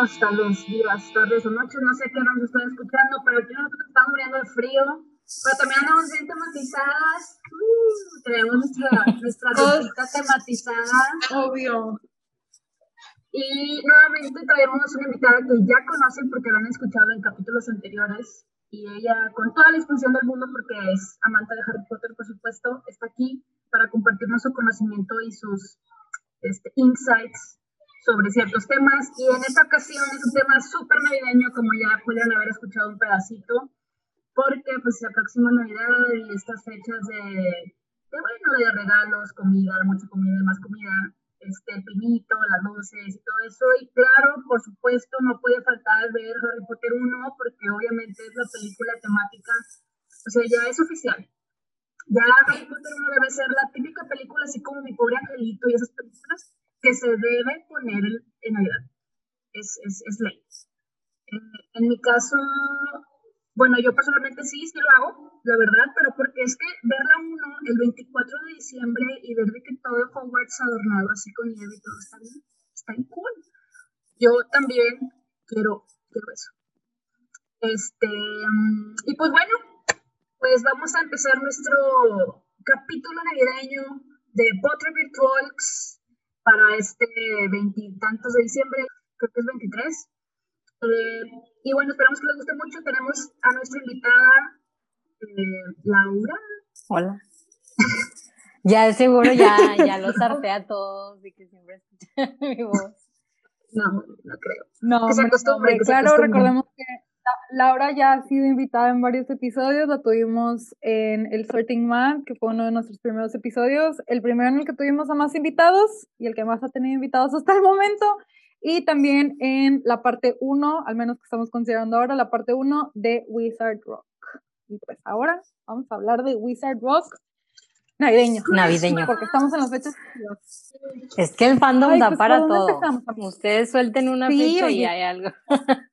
fríos, tal vez, días, tardes o noches, no sé qué nos están escuchando, pero aquí nosotros estamos muriendo de frío, pero también andamos bien tematizadas. Uh, tenemos nuestra, nuestra tematizada. Obvio. Y nuevamente traemos una invitada que ya conocen porque la han escuchado en capítulos anteriores. Y ella, con toda la disposición del mundo, porque es amante de Harry Potter, por supuesto, está aquí para compartirnos su conocimiento y sus este, insights sobre ciertos temas. Y en esta ocasión es un tema súper navideño, como ya pudieron haber escuchado un pedacito, porque pues se aproxima Navidad y estas fechas de, de bueno, de regalos, comida, mucha comida y más comida este, el pinito, las luces y todo eso. Y claro, por supuesto, no puede faltar ver Harry Potter 1 porque obviamente es la película temática, o sea, ya es oficial. Ya Harry Potter 1 debe ser la típica película, así como Mi Pobre Angelito y esas películas, que se debe poner en Navidad. Es, es, es ley. en mi caso, bueno, yo personalmente sí, sí lo hago, la verdad, pero porque es que verla uno el 24 de diciembre y ver de que todo Hogwarts adornado así con nieve y todo está bien, está bien cool. Yo también quiero, quiero eso. Este, mm, y pues bueno, pues vamos a empezar nuestro capítulo navideño de Potter Talks para este veintitantos de diciembre, creo que es 23. Eh, y bueno, esperamos que les guste mucho. Tenemos a nuestra invitada, eh, Laura. Hola. ya seguro ya, ya los harté a todos y que siempre escuchan mi voz. No, no creo. No, que se acostumbre, claro, recordemos que Laura ya ha sido invitada en varios episodios, la tuvimos en el Sorting Man, que fue uno de nuestros primeros episodios, el primero en el que tuvimos a más invitados y el que más ha tenido invitados hasta el momento, y también en la parte 1, al menos que estamos considerando ahora, la parte 1 de Wizard Rock. Y pues ahora vamos a hablar de Wizard Rock navideño. Navideño. Porque estamos en las fechas. Es que el fandom da pues, para todo. Ustedes suelten una fecha y hay algo.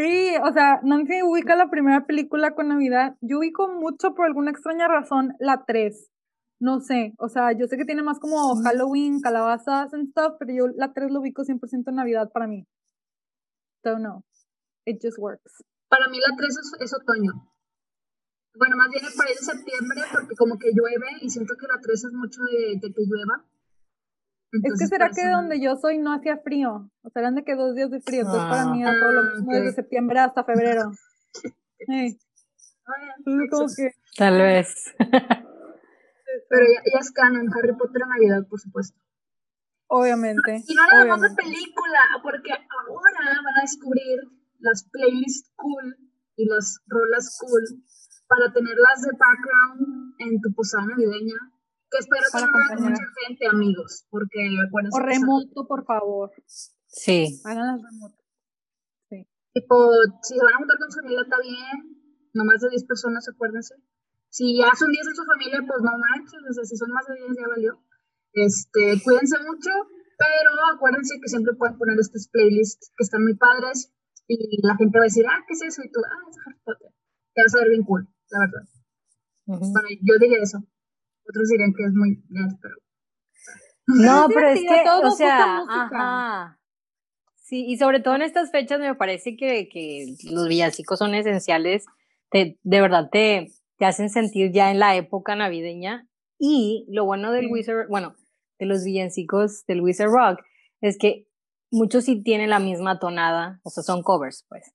Sí, o sea, Nancy ubica la primera película con Navidad. Yo ubico mucho, por alguna extraña razón, la 3. No sé, o sea, yo sé que tiene más como Halloween, calabazas and stuff, pero yo la 3 lo ubico 100% en Navidad para mí. So no, it just works. Para mí la 3 es, otoño. Bueno, más bien es para ir de septiembre porque como que llueve y siento que la 3 es mucho de, que llueva. Es que será que donde yo soy no hacía frío. O sea, eran de que dos días de frío. Entonces para mí era todo lo mismo desde septiembre hasta febrero. Tal vez. Pero ya, ya es canon, Harry Potter en Navidad, por supuesto. Obviamente. Y no hablamos de película, porque ahora van a descubrir las playlists cool y las rolas cool para tenerlas de background en tu posada navideña. Que espero que no mucha gente, amigos, porque acuérdense. O remoto, por favor. Sí. Háganlas remoto. Sí. Tipo, si se van a juntar con su familia, está bien. No más de 10 personas, acuérdense. Si ya son 10 en su familia, pues no manches, o sea, si son más de 10 ya valió. Este, cuídense mucho, pero acuérdense que siempre pueden poner estas playlists que están muy padres y la gente va a decir, ah, ¿qué es eso? Y tú, ah, es Harry Potter. Te vas a ver bien cool, la verdad. Bueno, yo diría eso. Otros dirían que es muy pero... No, pero es que, o sea, ajá. Sí, y sobre todo en estas fechas me parece que, que los villancicos son esenciales. de verdad te, te hacen sentir ya en la época navideña. Y lo bueno del Wizard, bueno, de los villancicos del Wizard Rock, es que muchos sí tienen la misma tonada, o sea, son covers, pues.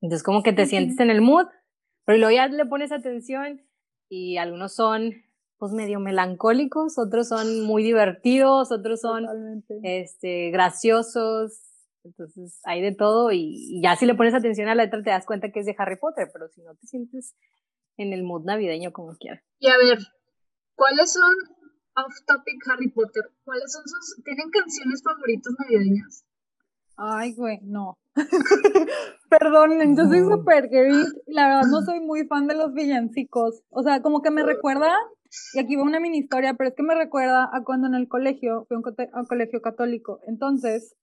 Entonces, como que te sientes en el mood, pero luego ya le pones atención y algunos son, pues, medio melancólicos, otros son muy divertidos, otros son, este, graciosos. Entonces, hay de todo y, y, ya si le pones atención a la letra te das cuenta que es de Harry Potter, pero si no te sientes en el mood navideño como quiera. Y a ver, ¿cuáles son off topic Harry Potter? ¿Cuáles son sus tienen canciones favoritas navideñas? Ay, güey, no. Perdonen, yo soy súper gay la verdad no soy muy fan de los villancicos. O sea, como que me recuerda, y aquí va una mini historia, pero es que me recuerda a cuando en el colegio, fui a un, colegio católico. Entonces,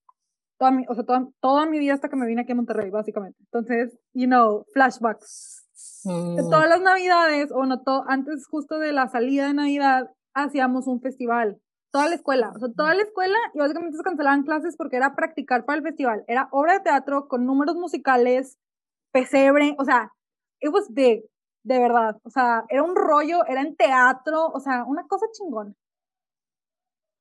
toda mi, o sea, toda, toda mi vida hasta que me vine aquí a Monterrey, básicamente. Entonces, you know, flashbacks Mm. Todas las navidades, o no, antes justo de la salida de Navidad, hacíamos un festival. toda la escuela, o sea, toda la escuela y básicamente se cancelaban clases porque era practicar para el festival, era obra de teatro con números musicales, pesebre, o sea, it was big, de verdad, o sea, era un rollo, era en teatro, o sea, una cosa chingona.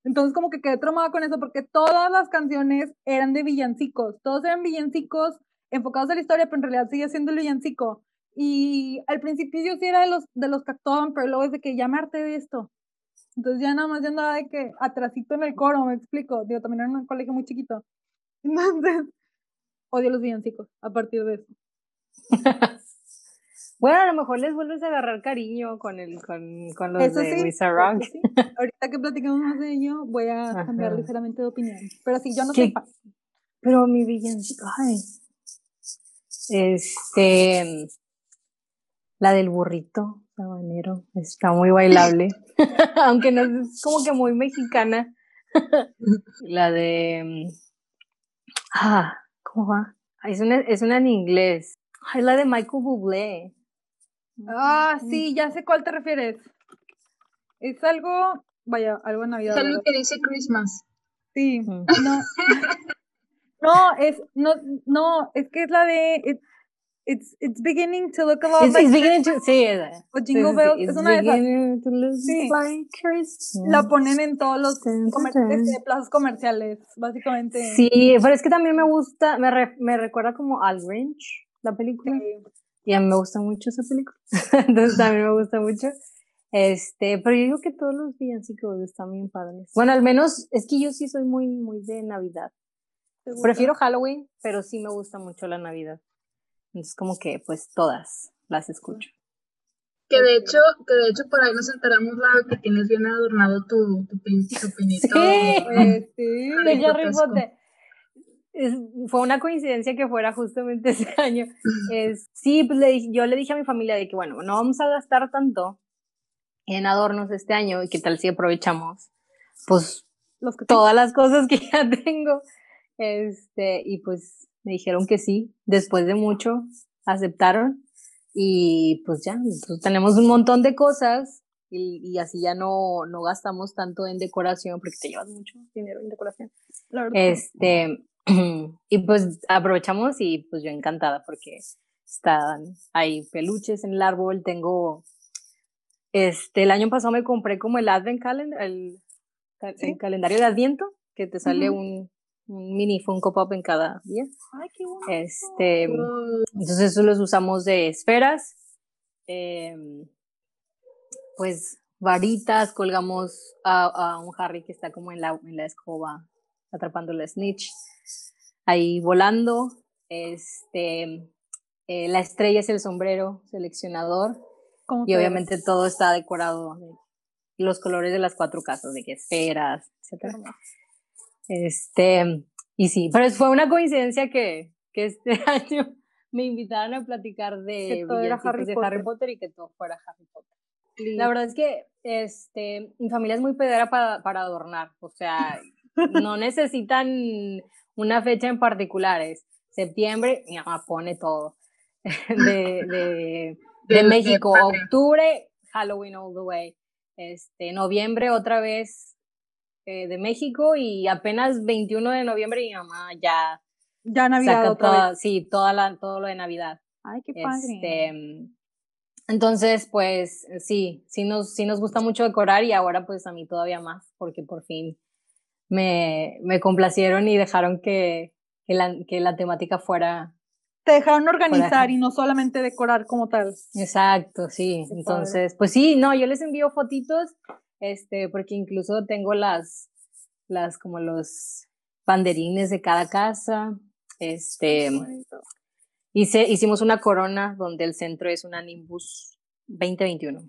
Entonces como que quedé traumada con eso porque todas las canciones eran de villancicos, todos eran villancicos enfocados en la historia, pero en realidad sigue siendo el villancico. Y al principio yo sí era de los, de los que actuaban, pero luego es de que harté de esto. Entonces ya nada más ya andaba de que atrasito en el coro, me explico. Digo, también era un colegio muy chiquito. Entonces, odio los villancicos a partir de eso. bueno, a lo mejor les vuelves a agarrar cariño con el, con, con los de sí, Ahorita que platicamos más de ello, voy a cambiar ligeramente de opinión. Pero sí, yo no sé. Pero mi villancico, ay. Este, la del burrito sabanero, está muy bailable, aunque no es como que muy mexicana. la de, ah, ¿cómo va? Es una, es una en inglés. Ay, la de Michael Bublé. Ah, sí, ya sé cuál te refieres. Es algo, vaya, algo en Navidad. Es algo que dice Christmas. Sí, no. no, es, no, no, es que es la de, it's, it's beginning to look a lot it's, like it's beginning to, sí, Jingle Bells es una de esas. Sí. La ponen en todos los comer este, plazas comerciales, básicamente. Sí, pero es que también me gusta, me, re, me recuerda como al Grinch, la película. Sí. Y a mí me gusta mucho esa película. Entonces también me gusta mucho. Este, pero yo digo que todos los villancicos están bien padres. Bueno, al menos es que yo sí soy muy, muy de Navidad. Prefiero Halloween, pero sí me gusta mucho la Navidad. Entonces como que pues todas las escucho. Que de hecho, que de hecho por ahí nos enteramos la que tienes bien adornado tu, tu, tu pinito. Sí, sí, de Harry Potter. Fue una coincidencia que fuera justamente ese año. Es, sí, pues le, yo le dije a mi familia de que, bueno, no vamos a gastar tanto en adornos este año y qué tal si aprovechamos, pues, Los que todas las cosas que ya tengo. Este, y pues me dijeron que sí, después de mucho aceptaron y pues ya, pues tenemos un montón de cosas y, y, así ya no, no gastamos tanto en decoración porque te llevas mucho dinero en decoración. Este, y pues aprovechamos y pues yo encantada porque están, hay peluches en el árbol, tengo, este, el año pasado me compré como el Advent Calendar, el, el calendario de Adviento, que te sale un, un mini Funko Pop en cada día. Ay, qué bueno. Este, entonces eso los usamos de esferas, em, pues varitas, colgamos a, un Harry que está como en la, en la escoba atrapando la snitch, ahí volando, este, eh, la estrella es el sombrero seleccionador y obviamente todo está decorado de los colores de las cuatro casas, de que esferas, etcétera. Este, y sí, pero fue una coincidencia que, que este año me invitaron a platicar de, Harry, de Harry Potter. Y que todo fuera Harry Potter. La verdad es que este, mi familia es muy pedera para, para adornar, o sea, no necesitan una fecha en particular, es septiembre, mi mamá pone todo. De, de, de México, octubre, Halloween all the way. Este, noviembre otra vez eh, de México y apenas 21 de noviembre mi mamá ya... Ya Navidad otra Sí, toda la, todo lo de Navidad. Ay, qué padre. Este, entonces, pues sí, sí nos, sí nos gusta mucho decorar y ahora pues a mí todavía más, porque por fin me, me complacieron y dejaron que, que, la, que la temática fuera... Te dejaron organizar y no solamente decorar como tal. Exacto, sí. Entonces, pues sí, no, yo les envío fotitos este, porque incluso tengo las, las como los banderines de cada casa, este, hice, hicimos una corona donde el centro es una Nimbus 2021.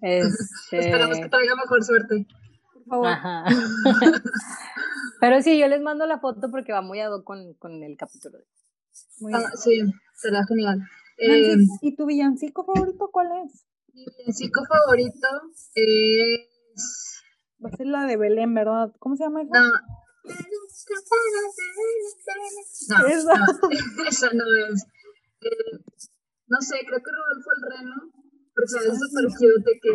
este, Esperamos que traiga mejor suerte. Por favor. Ajá. Pero sí, yo les mando la foto porque va muy ad con, con el capítulo. Muy ah, sí, será genial. Eh, ¿Y tu villancico favorito cuál es? Mi villancico favorito es. Va a ser la de Belén, ¿verdad? ¿Cómo se llama esa? No. No, ¿Esa? no, esa no es. Eh, no sé, creo que Rodolfo el Reno Súper cute de que.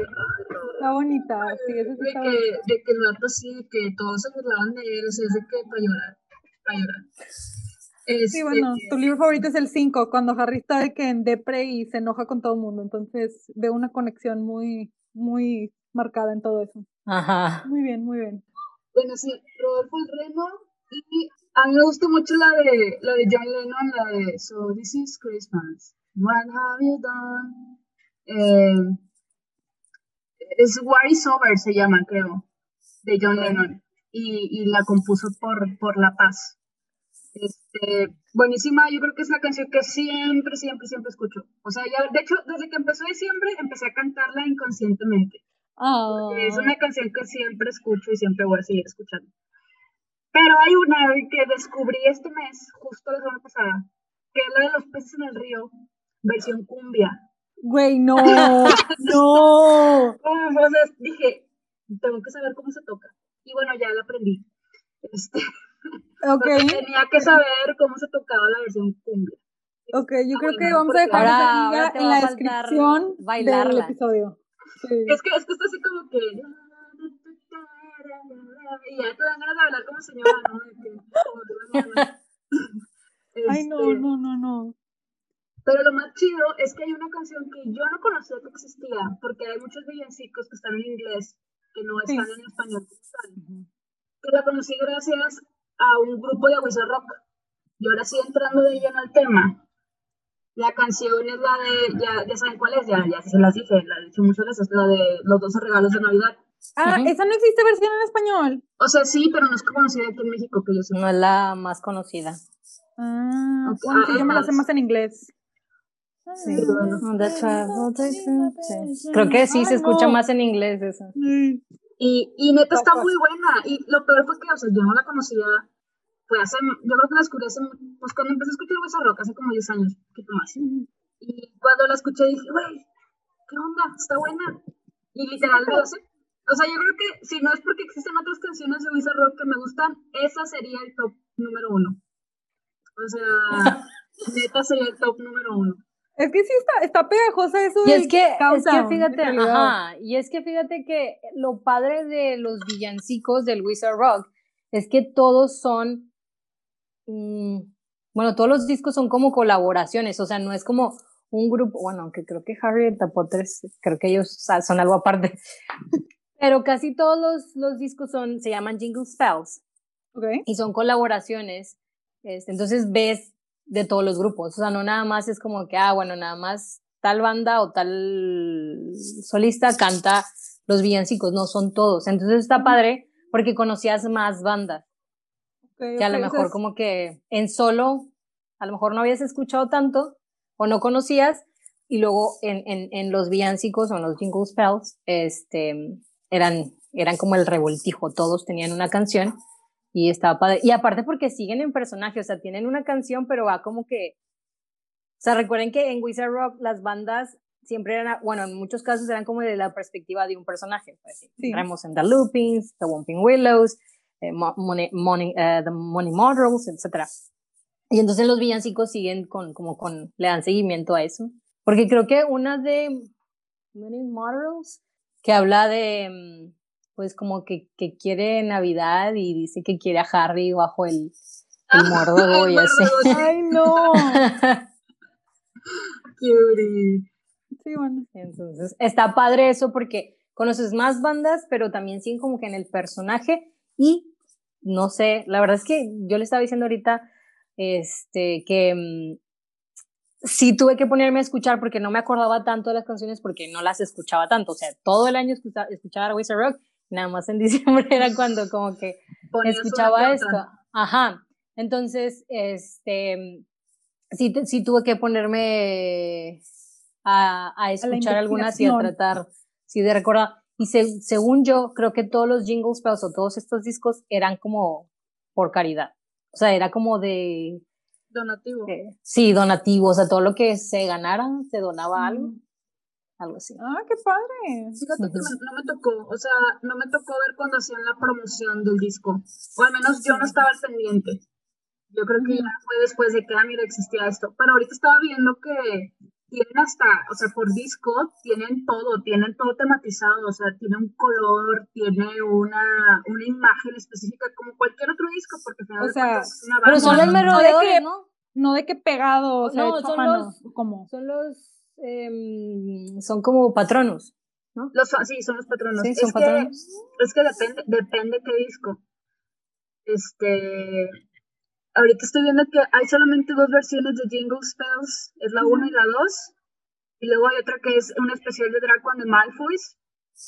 está bonita, sí, eso de, que, de que el rato sí, de que todos se burlaban de él, o sea, es de que para llorar, para llorar. sí, bueno, tu libro favorito es el 5, cuando Harry está de que en depre y se enoja con todo el mundo, entonces veo una conexión muy, muy marcada en todo eso. Ajá. Muy bien, muy bien. Bueno, sí, Rodolfo el Reno, y a mí me gusta mucho la de, la de John Lennon, la de So This Is Christmas, What Have You Done? Eh, es War is Over, se llama, creo, de John Lennon, y, y la compuso por, por La Paz. Este, buenísima, yo creo que es la canción que siempre, siempre, siempre escucho. O sea, ya, de hecho, desde que empezó diciembre, empecé a cantarla inconscientemente. Es una canción que siempre escucho y siempre voy a seguir escuchando. Pero hay una que descubrí este mes, justo la semana pasada, que es la de los peces en el río, versión cumbia. Güey, no, no. O sea, dije, tengo que saber cómo se toca. Y bueno, ya la aprendí. Este, okay. tenía que saber cómo se tocaba la versión cumbia. Ok, yo creo que vamos a dejar ahora, en la descripción bailarla. del episodio. Es que es que está así como que y ya te dan ganas de hablar como señora, ¿no? Ay, no, este, no, no, no. Pero lo más chido es que hay una canción que yo no conocía que existía, porque hay muchos villancicos que están en inglés, que no están en español Que la conocí gracias a un grupo de Wizard Rock. Y ahora sí entrando de lleno al tema. La canción es la de, ya, ya saben cuál es, ya, ya se las dije, la he dicho muchas veces, la de los 12 regalos de Navidad. Ah, esa no existe versión en español. O sea, sí, pero no es conocida aquí en México, que yo sé. No es la más conocida. Ah, bueno, sí, yo me la sé más en inglés. Sí, Creo que sí, se escucha más en inglés esa. Y, y neta está muy buena. Y lo peor fue que, o sea, yo no la conocía. Fue hace, yo creo que la escuché hace, pues cuando empecé a escuchar Hueso Rock, hace como 10 años, un poquito más. Y cuando la escuché dije, güey, ¿qué onda? Está buena. Y literal me sé. O sea, yo creo que si no es porque existen otras canciones de Wizard Rock que me gustan, esa sería el top número uno. O sea, neta sería el top número uno. Es que sí está, está pegajosa eso y es que, es que fíjate, ajá, y es que fíjate que lo padre de los villancicos del Wizard Rock es que todos son, mm, bueno, todos los discos son como colaboraciones, o sea, no es como un grupo, bueno, aunque creo que Harry Potter, creo que ellos son algo aparte, pero casi todos los, los discos son, se llaman Jingle Spells, okay. y son colaboraciones, este, entonces ves de todos los grupos. O sea, no nada más es como que, ah, bueno, nada más tal banda o tal solista canta los villancicos, no son todos. Entonces está padre porque conocías más bandas. que a lo mejor como que en solo, a lo mejor no habías escuchado tanto o no conocías y luego en, en, en los villancicos o en los jingle spells, este, eran, eran como el revoltijo, todos tenían una canción y estaba padre. Y aparte porque siguen en personaje, o sea, tienen una canción, pero va como que. O sea, recuerden que en Wizard Rock las bandas siempre eran, bueno, en muchos casos eran como de la perspectiva de un personaje. Pues, sí. en The Loopings, The Whomping Willows, eh, Money, Money, uh, The Money Models, etc. Y entonces los villancicos siguen con, como con, le dan seguimiento a eso. Porque creo que una de Money Models, que habla de, mm, pues como que, que quiere Navidad y dice que quiere a Harry bajo el, el mordo y así. ¡Ay, no! Sí, bueno. Entonces, está padre eso porque conoces más bandas, pero también siguen como que en el personaje y no sé, la verdad es que yo le estaba diciendo ahorita este que mm, sí tuve que ponerme a escuchar porque no me acordaba tanto de las canciones porque no las escuchaba tanto, o sea, todo el año escuchaba, escuchaba Wizard Rock nada más en diciembre era cuando como que escuchaba esto. Ajá. Entonces, este, sí, sí tuve que ponerme a, a escuchar algunas y a tratar, sí, de recordar. Y según yo, creo que todos los jingles bells o todos estos discos eran como por caridad. O sea, era como de... Donativo. sí, donativo. O sea, todo lo que se ganara, se donaba algo algo así. Ah, qué padre. Fíjate que no me tocó, o sea, no me tocó ver cuando hacían la promoción del disco, o al menos yo no estaba al pendiente. Yo creo que ya fue después de que, ah, mira, existía esto. Pero ahorita estaba viendo que tienen hasta, o sea, por disco, tienen todo, tienen todo tematizado, o sea, tiene un color, tiene una, una imagen específica como cualquier otro disco, porque o sea, es una Pero son los merodeadores, ¿no? No de que pegado, o sea, no, son los, ¿cómo? Son los, eh, son como patronos, ¿no? Los, sí, son los patronos. Sí, son es patronos. Que, es que depende, depende qué disco. Este, ahorita estoy viendo que hay solamente dos versiones de Jingle Spells, es la 1 y la 2. Y luego hay otra que es una especial de Draco and the Malfoys,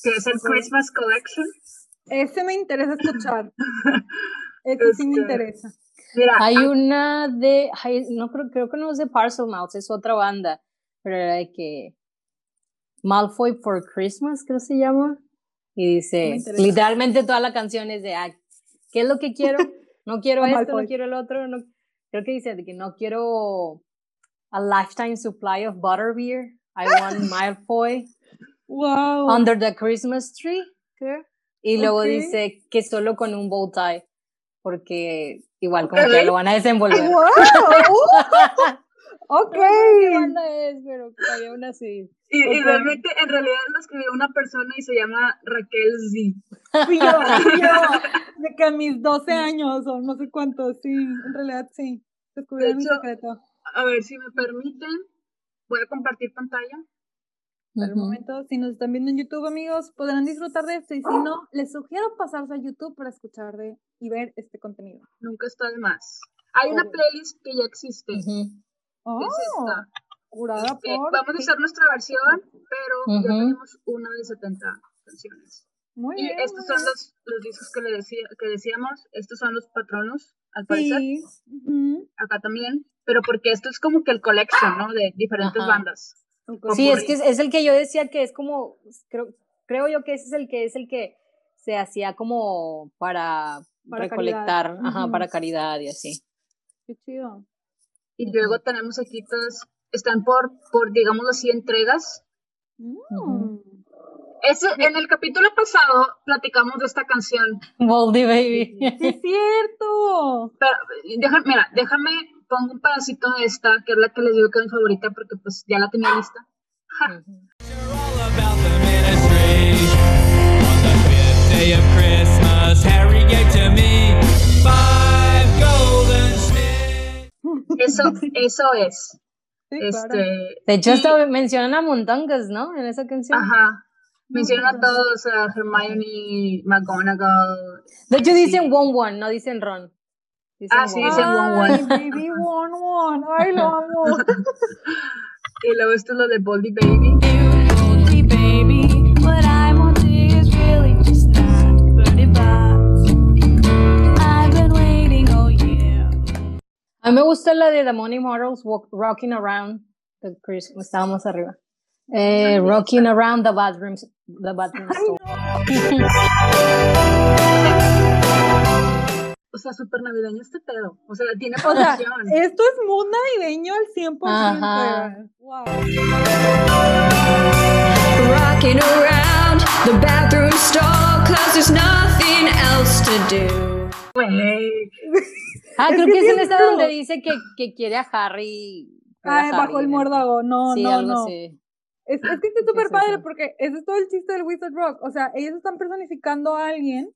que es el Christmas Collection. Ese me interesa escuchar. Ese sí me este, interesa. Mira, hay una de, no creo, creo que no es de Parcel Mouse, es otra banda, pero era de que Malfoy for Christmas, creo que se llama. Y dice, literalmente toda la canción es de, ¿qué es lo que quiero? No quiero esto, no quiero el otro. No, creo que dice que no quiero a lifetime supply of butterbeer. I want Malfoy. Wow. Under the Christmas tree. Y luego dice que solo con un bow tie. Porque igual como que lo van a desenvolver. Wow. Ok. No sé qué banda es, pero había una así. Y, y, realmente, en realidad lo escribió una persona y se llama Raquel Z. Sí, yo, de que a mis 12 años o no sé cuántos, sí, en realidad sí. Descubrí mi secreto. A ver, si me permiten, voy a compartir pantalla. Por el momento, si nos están viendo en YouTube, amigos, podrán disfrutar de esto. Y si no, les sugiero pasarse a YouTube para escuchar de, y ver este contenido. Nunca está de más. Hay una playlist que ya existe. Oh, curada por... Vamos a hacer nuestra versión, pero ya tenemos una de 70 canciones. Muy y estos son los, los discos que, le decía, que decíamos, estos son los patronos, al parecer. Sí. Acá también, pero porque esto es como que el collection, ¿no? De diferentes bandas. Sí, es que es, el que yo decía que es como, creo, creo yo que ese es el que es el que se hacía como para, recolectar, ajá, para caridad y así. Qué chido. Y luego tenemos aquí todas, están por, por digámoslo así, entregas. Mm. Ese, en el capítulo pasado platicamos de esta canción. Moldy Baby. es cierto. Pero, déjame, mira, déjame, pongo un pedacito de esta, que es la que les digo que es mi favorita, porque pues ya la tenía lista. Eso, eso es. este, De hecho, hasta mencionan a Montongas, ¿no? En esa canción. Ajá. Mencionan a todos, a Hermione, McGonagall. De hecho, dicen One One, no dicen Ron. ah, sí, dicen One One. Baby One One. Ay, lo amo. y luego esto es lo de Boldy Baby. Boldy Baby, A mí me gusta la de The Money Models, Rocking Around, the Chris, estábamos arriba. Eh, rocking Around the Bathroom, the bathroom O sea, súper navideño este pedo. O sea, tiene producción. O sea, esto es muy navideño al 100%. Ajá. Wow. Rocking around the bathroom stall, cause there's nothing else to do. Ah, creo que, es en esta donde dice que, que quiere a Harry. Ah, bajo el muérdago, no, no, no. Es, es, que está súper padre porque ese es todo el chiste del Wizard Rock. O sea, ellos están personificando a alguien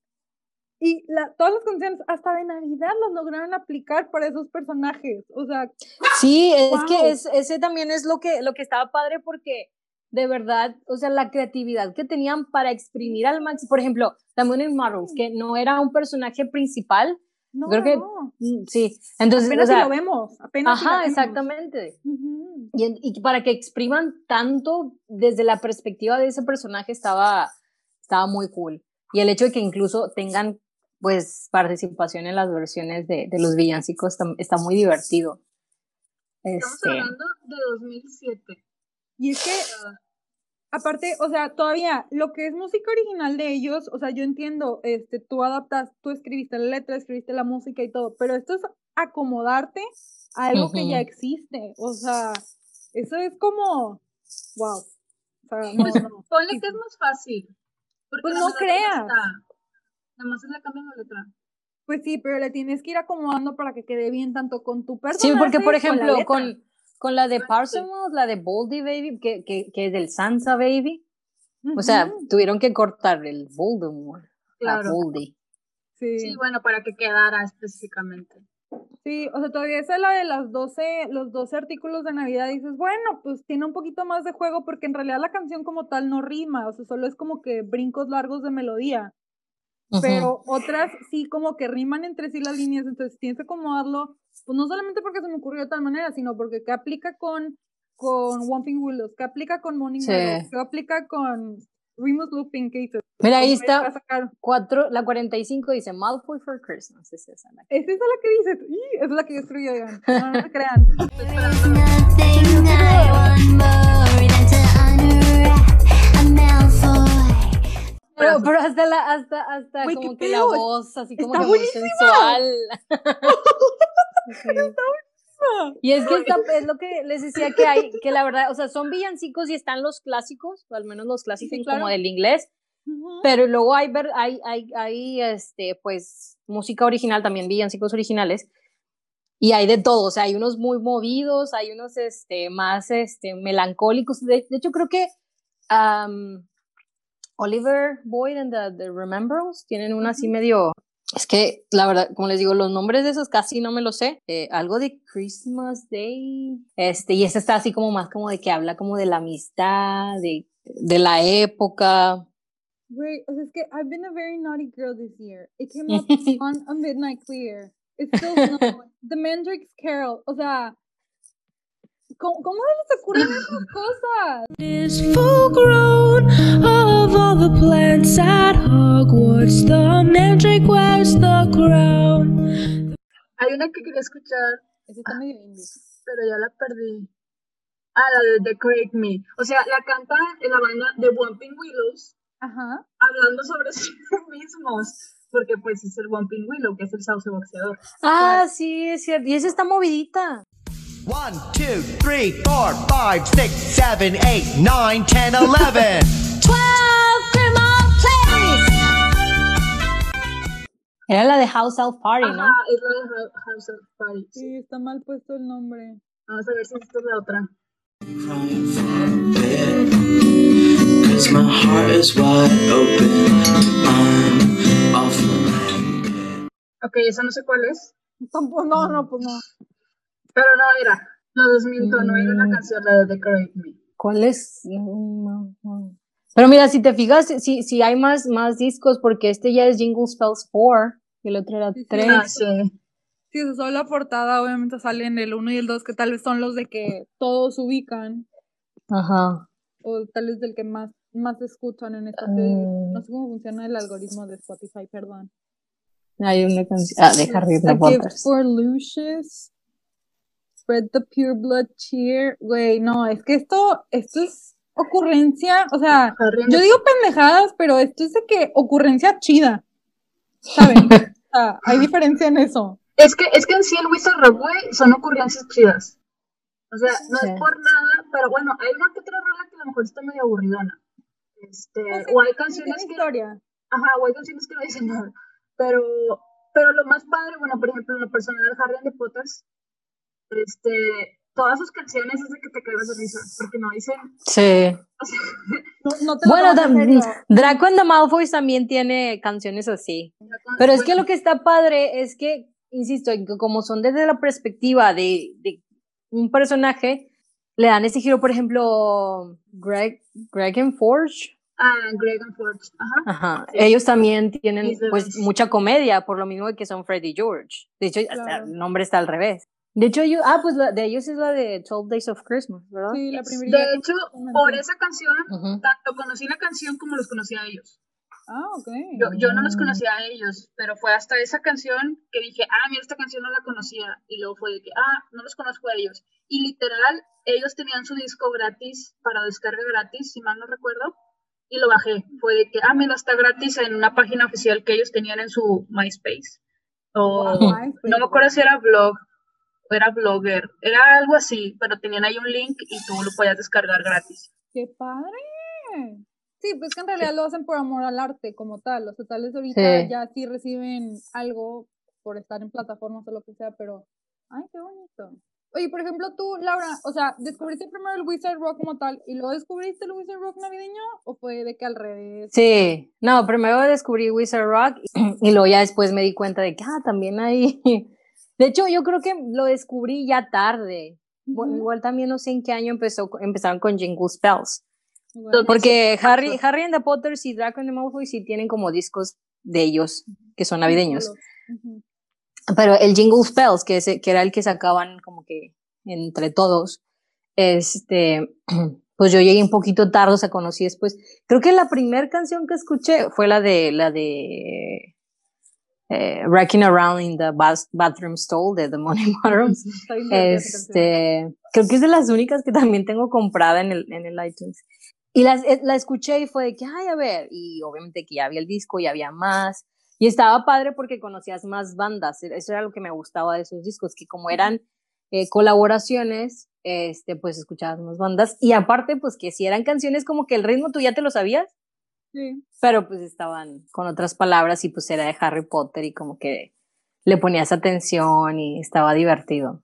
y la, todas las canciones, hasta de Navidad, las lograron aplicar para esos personajes. O sea. Sí, es que es, ese también es lo que, lo que estaba padre porque de verdad, o sea, la creatividad que tenían para exprimir al máximo. Por ejemplo, también en Marvels, que no era un personaje principal, no, Creo que mm, sí. Entonces, apenas o lo vemos, apenas. Ajá, exactamente. y, y, para que expriman tanto desde la perspectiva de ese personaje estaba, estaba muy cool. Y el hecho de que incluso tengan pues participación en las versiones de, de los villancicos está, muy divertido. Estamos este hablando de 2007. Y es que ah, aparte, o sea, todavía lo que es música original de ellos, o sea, yo entiendo, este, tú adaptas, tú escribiste la letra, escribiste la música y todo, pero esto es acomodarte a algo que ya existe, o sea, eso es como, wow. O sea, no, no. Ponle que es más fácil. Pues no creas. Nada más es la cambio la letra. Pues sí, pero le tienes que ir acomodando para que quede bien tanto con tu personaje. Sí, porque por ejemplo, con, con la de Parsons, la de Boldy Baby, que, que, que es del Sansa Baby. O sea, tuvieron que cortar el Voldemort claro. a Boldy. Sí. sí, bueno, para que quedara específicamente. Sí, o sea, todavía esa la de las 12, los 12 artículos de Navidad, dices, bueno, pues tiene un poquito más de juego porque en realidad la canción como tal no rima, o sea, solo es como que brincos largos de melodía. Pero otras sí como que riman entre sí las líneas, entonces tienes que acomodarlo, pues no solamente porque se me ocurrió de tal manera, sino porque qué aplica con, con Whomping Willows, qué aplica con Morning sí. qué aplica con Remus Lupin, ¿qué hizo? Mira, ahí está. Cuatro, la 45 dice Malfoy for Christmas. Es esa la que, ¿Es esa la que dice. es la que yo escribí, oigan. No, no se crean. Pero, pero hasta la, hasta, hasta como que la voz, así como que muy sensual. Y es que es lo que les decía que hay, que la verdad, o sea, son villancicos y están los clásicos, o al menos los clásicos como del inglés, pero luego hay, hay, hay, hay, este, pues, música original, también villancicos originales, y hay de todo, o sea, hay unos muy movidos, hay unos, este, más, este, melancólicos, de, hecho creo que Oliver Boyd and the, the Remembrance tienen una así medio es que, la verdad, como les digo, los nombres de esos casi no me los sé. Eh, algo de Christmas Day. Este, y ese está así como más como de que habla como de la amistad, de, de la época. Wait, o sea, es que I've been a very naughty girl this year. It came up on a midnight clear. It's still no. The Mandrake's Carol. O sea, ¿Cómo, cómo se les ocurren esas cosas? Is full grown of all the plants at Hogwarts. The mandrake wears the crown. Hay una que quería escuchar. Esa está medio indie. Pero ya la perdí. Ah, la de Decorate Me. O sea, la canta en la banda de Bumping Willows. Ajá. Hablando sobre sí mismos. Porque pues es el Bumping Willow, que es el sauce boxeador. Ah, sí, es cierto. Y esa está movidita. 1, 2, 3, 4, 5, 6, 7, 8, 9, 10, 11. Era la de House Elf Party, ¿no? Ajá, es la de House Elf Party. Sí, está mal puesto el nombre. Vamos a ver si esto es la otra. Cause my heart is wide open. I'm off Ok, esa no sé cuál es. Tampoco, no, no, pues no. Pero no era. Lo desminto, no era la mm. canción la de Decorate Me. ¿Cuál es? Pero mira, si te fijas, si, si hay más, más discos, porque este ya es Jingle Spells 4 y el otro era 3. Ah, sí. Sí, solo la portada obviamente salen el 1 y el 2, que tal vez son los de que todos ubican. Ajá. O tal vez del que más, más escuchan en esta uh, No sé cómo funciona el algoritmo de Spotify, perdón. Hay una canción. Ah, de Harry Potter. For Lucius. Spread the Pure Blood Cheer. Güey, no, es que esto, esto es ocurrencia, o sea, yo digo pendejadas, pero esto es de que ocurrencia chida. ¿Saben? o sea, hay diferencia en eso. Es que, es que en sí el Wizard Rock, güey, son ocurrencias chidas. O sea, no es por nada, pero bueno, hay una que otra rola que a lo mejor está medio aburridona. Este, pues o hay canciones que. Historia. Ajá, o hay canciones que no dicen nada. Pero, pero lo más padre, bueno, por ejemplo, en lo personal, Harry and the Potters, este, todas sus canciones es de que te cagas de risa, porque no dicen. Sí. no, bueno, también, Draco and the Malfoy también tiene canciones así. Pero es que lo que está padre es que, insisto, como son desde la perspectiva de, de un personaje, le dan ese giro, por ejemplo, Greg, Greg and Forge. Ah, Greg and Forge, ajá. Ajá. Ellos también tienen pues mucha comedia, por lo mismo que son Freddy George. De hecho, hasta el nombre está al revés. De hecho, yo, ah, pues la, de ellos es la de 12 Days of Christmas, ¿verdad? Sí, la primera. De hecho, por esa canción, tanto conocí la canción como los conocí a ellos. Ah, ok. Yo, yo, no los conocía a ellos, pero fue hasta esa canción que dije, ah, mira, esta canción no la conocía. Y luego fue de que, ah, no los conozco a ellos. Y literal, ellos tenían su disco gratis para descarga gratis, si mal no recuerdo. Y lo bajé. Fue de que, ah, mira, está gratis en una página oficial que ellos tenían en su MySpace. O no me acuerdo si era blog era blogger, era algo así, pero tenían ahí un link y tú lo podías descargar gratis. ¡Qué padre! Sí, pues que en realidad lo hacen por amor al arte como tal. Los totales ahorita ya sí reciben algo por estar en plataformas o lo que sea, pero ¡ay, qué bonito! Oye, por ejemplo, tú, Laura, o sea, ¿descubriste primero el Wizard Rock como tal y luego descubriste el Wizard Rock navideño o fue de que al revés? Sí, no, primero descubrí Wizard Rock y, luego ya después me di cuenta de que, ah, también hay... De hecho, yo creo que lo descubrí ya tarde. igual también no sé en qué año empezó, empezaron con Jingle Spells. Porque Harry, Harry and the Potters y Draco and the Malfoy sí tienen como discos de ellos que son navideños. Pero el Jingle Spells, que, que era el que sacaban como que entre todos, este, pues yo llegué un poquito tarde, o sea, conocí después. Creo que la primera canción que escuché fue la de, la de eh, Wrecking Around in the Bathroom Stall de The Money Bottoms. este, creo que es de las únicas que también tengo comprada en el, en el iTunes. Y la, eh, la escuché y fue de que, ay, a ver, y obviamente que ya había el disco y había más. Y estaba padre porque conocías más bandas, e-, eso era lo que me gustaba de esos discos, que como eran eh, colaboraciones, este, pues escuchabas más bandas. Y aparte, pues que si eran canciones como que el ritmo tú ya te lo sabías, pero pues estaban con otras palabras y pues era de Harry Potter y como que le ponías atención y estaba divertido.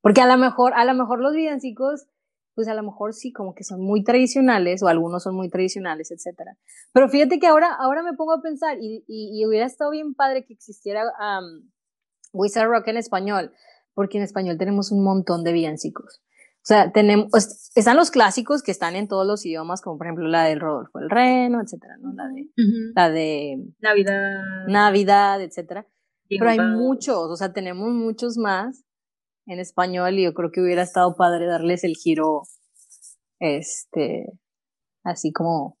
Porque a lo mejor, a lo mejor los villancicos pues a lo mejor sí, como que son muy tradicionales o algunos son muy tradicionales, etcétera. Pero fíjate que ahora, ahora me pongo a pensar y, y, hubiera estado bien padre que existiera um, Wizard Rock en español, porque en español tenemos un montón de villancicos. O sea, tenemos, están los clásicos que están en todos los idiomas, como por ejemplo la del Rodolfo el Reno, etcétera, ¿no? La de, la de Navidad. Navidad, etcétera. Pero hay muchos, o sea, tenemos muchos más en español y yo creo que hubiera estado padre darles el giro, este, así como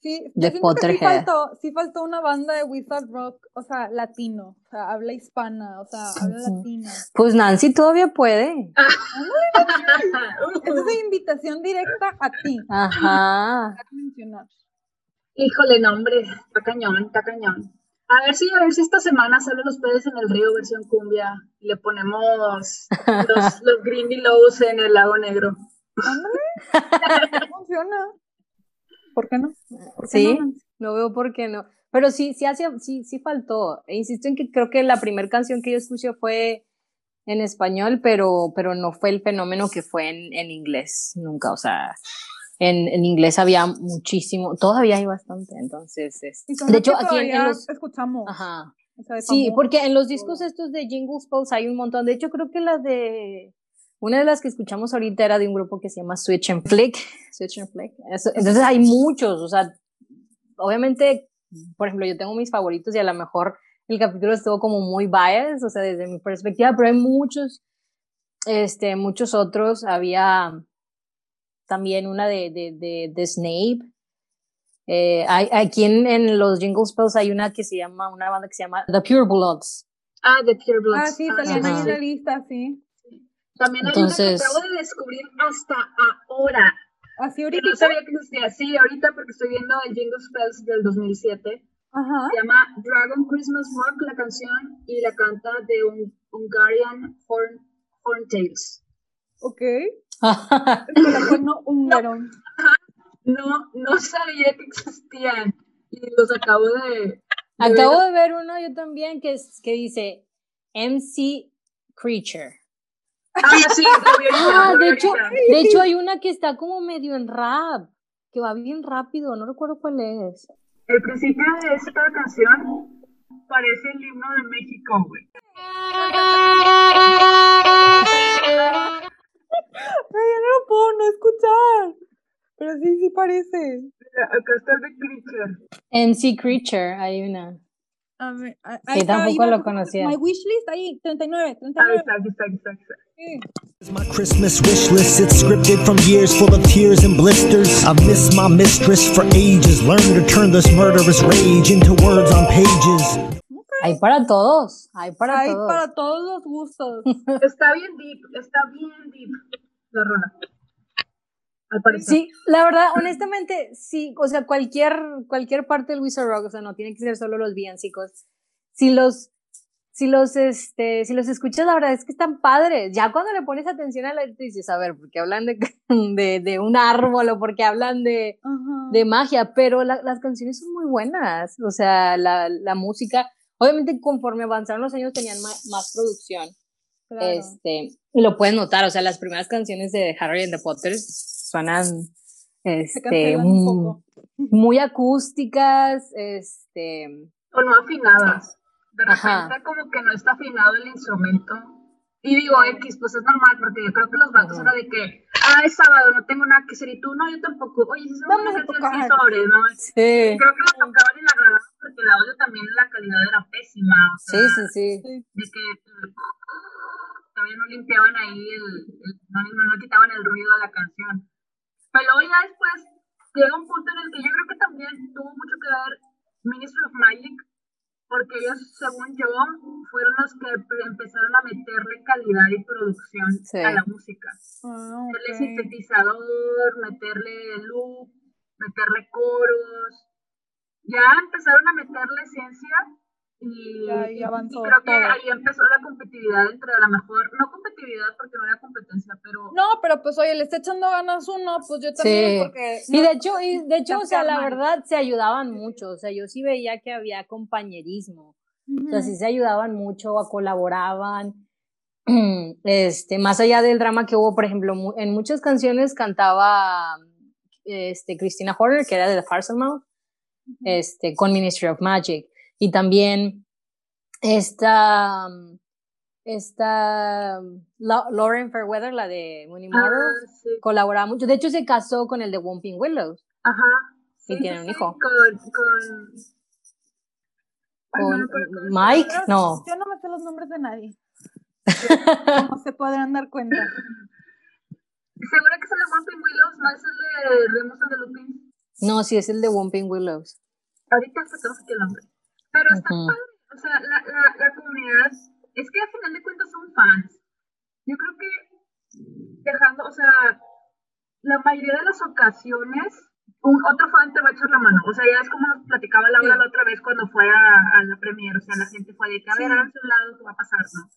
sí, de Potterhead. Sí faltó, sí faltó una banda de Wizard Rock, o sea, latino, o sea, habla hispana, o sea, habla latino. Pues Nancy todavía puede. Esa es invitación directa a ti. Ajá. Híjole, nombre, está cañón, está cañón. A ver si, a ver si esta semana salen los peces en el río versión cumbia y le ponemos los, los Green Lows en el lago negro. funciona. ¿Por qué no? sí, no? veo por qué no. Pero sí, sí, hace, sí, sí faltó. E insisto en que creo que la primera canción que yo escuché fue en español, pero, pero no fue el fenómeno que fue en, en inglés, nunca. O sea, en, en, inglés había muchísimo, todavía hay bastante, entonces, es, de hecho, aquí en, los... escuchamos. Ajá. Sí, porque en los discos estos de Jingle Spells hay un montón, de hecho creo que la de, una de las que escuchamos ahorita era de un grupo que se llama Switch and Flick, Switch and Flick, entonces hay muchos, o sea, obviamente, por ejemplo, yo tengo mis favoritos y a lo mejor el capítulo estuvo como muy biased, o sea, desde mi perspectiva, pero hay muchos, este, muchos otros, había también una de, de, de, de Snape. Eh, hay, aquí en, en, los Jingle Spells hay una que se llama, una banda que se llama The Pure Bloods. Ah, The Pure Bloods. Ah, sí, también hay una lista, sí. También hay Entonces, una que acabo de descubrir hasta ahora. ¿Así ahorita? no sabía que existía. Sí, ahorita porque estoy viendo el Jingle Spells del 2007. Ajá. Se llama Dragon Christmas Rock la canción y la canta de un Hungarian Horn, Horntails. Ok. no, no, no sabía que existían y los acabo de... acabo de ver uno yo también que, es, que dice MC Creature. Ah, sí, ah, de, hecho, de hecho hay una que está como medio en rap, que va bien rápido, no recuerdo cuál es. El principio de esta canción parece el himno de México, güey. Ay, yo no lo puedo no escuchar. Pero sí, sí parece. Acá está The Creature. NC Creature, hay una. A ver, que tampoco lo conocía. My wishlist, ahí, 39, 39. Ahí está, está, está. Sí. My Christmas wish list, it's scripted from years full of tears and blisters. I've missed my mistress for ages. Learn to turn this murderous rage into words on pages. Hay para todos, hay para hay todos. para todos los gustos. está bien deep, está bien deep la rola. Sí, la verdad, honestamente, sí, o sea, cualquier, cualquier parte del Wizard Rock, o sea, no tiene que ser solo los villancicos. Si los, si los, este, si los escuchas, la verdad es que están padres. Ya cuando le pones atención a la letra dices, a ver, porque hablan de, de, de un árbol o porque hablan de, de magia, pero las canciones son muy buenas. O sea, la, la música, Obviamente, conforme avanzaron los años, tenían más, producción. Este, y lo pueden notar, o sea, las primeras canciones de Harry and the Potter suenan este, muy, acústicas, este... O no afinadas. De repente como que no está afinado el instrumento. Y digo, X, pues es normal, porque yo creo que los vatos era de que, ah, es sábado, no tengo nada que hacer, y tú, no, yo tampoco. Oye, si se a tocar. sobre, ¿no? Sí. Creo que la tocaban y la grababan porque el audio también, la calidad era pésima. sí, sí, sí. De que todavía no limpiaban ahí, el, no, no, quitaban el ruido a la canción. Pero ya después llega un punto en el que yo creo que también tuvo mucho que ver Ministry of Magic, porque ellos, según yo, fueron los que empezaron a meterle calidad y producción a la música. Ah, meterle sintetizador, meterle loop, meterle coros. Ya empezaron a meterle ciencia y, avanzó creo que ahí empezó la competitividad entre a lo mejor, no competitividad porque no había competencia, pero... No, pero pues oye, le está echando ganas uno, pues yo también, porque... y de hecho, y de hecho, o sea, la verdad se ayudaban mucho, o sea, yo sí veía que había compañerismo, o sea, sí se ayudaban mucho, colaboraban, este, más allá del drama que hubo, por ejemplo, en muchas canciones cantaba este, Christina Horner, que era de The Farcel Mouth, este, con Ministry of Magic. Y también esta, esta Lauren Fairweather, la de Mooney ah, colaboraba mucho. De hecho, se casó con el de Womping Willows. Ajá. y tiene un hijo. Con, con... Mike, no. Yo no me sé los nombres de nadie. ¿Cómo se podrán dar cuenta? ¿Segura que es el de Womping Willows? ¿No es el de Remus de Lupin? No, sí, es el de Womping Willows. Ahorita sacamos aquí el nombre. Pero está padre, o sea, la, la, la, comunidad, es que al final de cuentas son fans. Yo creo que dejando, o sea, la mayoría de las ocasiones, un otro fan te va a echar la mano. O sea, ya es como nos platicaba Laura la otra vez cuando fue a, a la premier, o sea, la gente fue de que, a ver, a su lado, ¿qué va a pasar, no?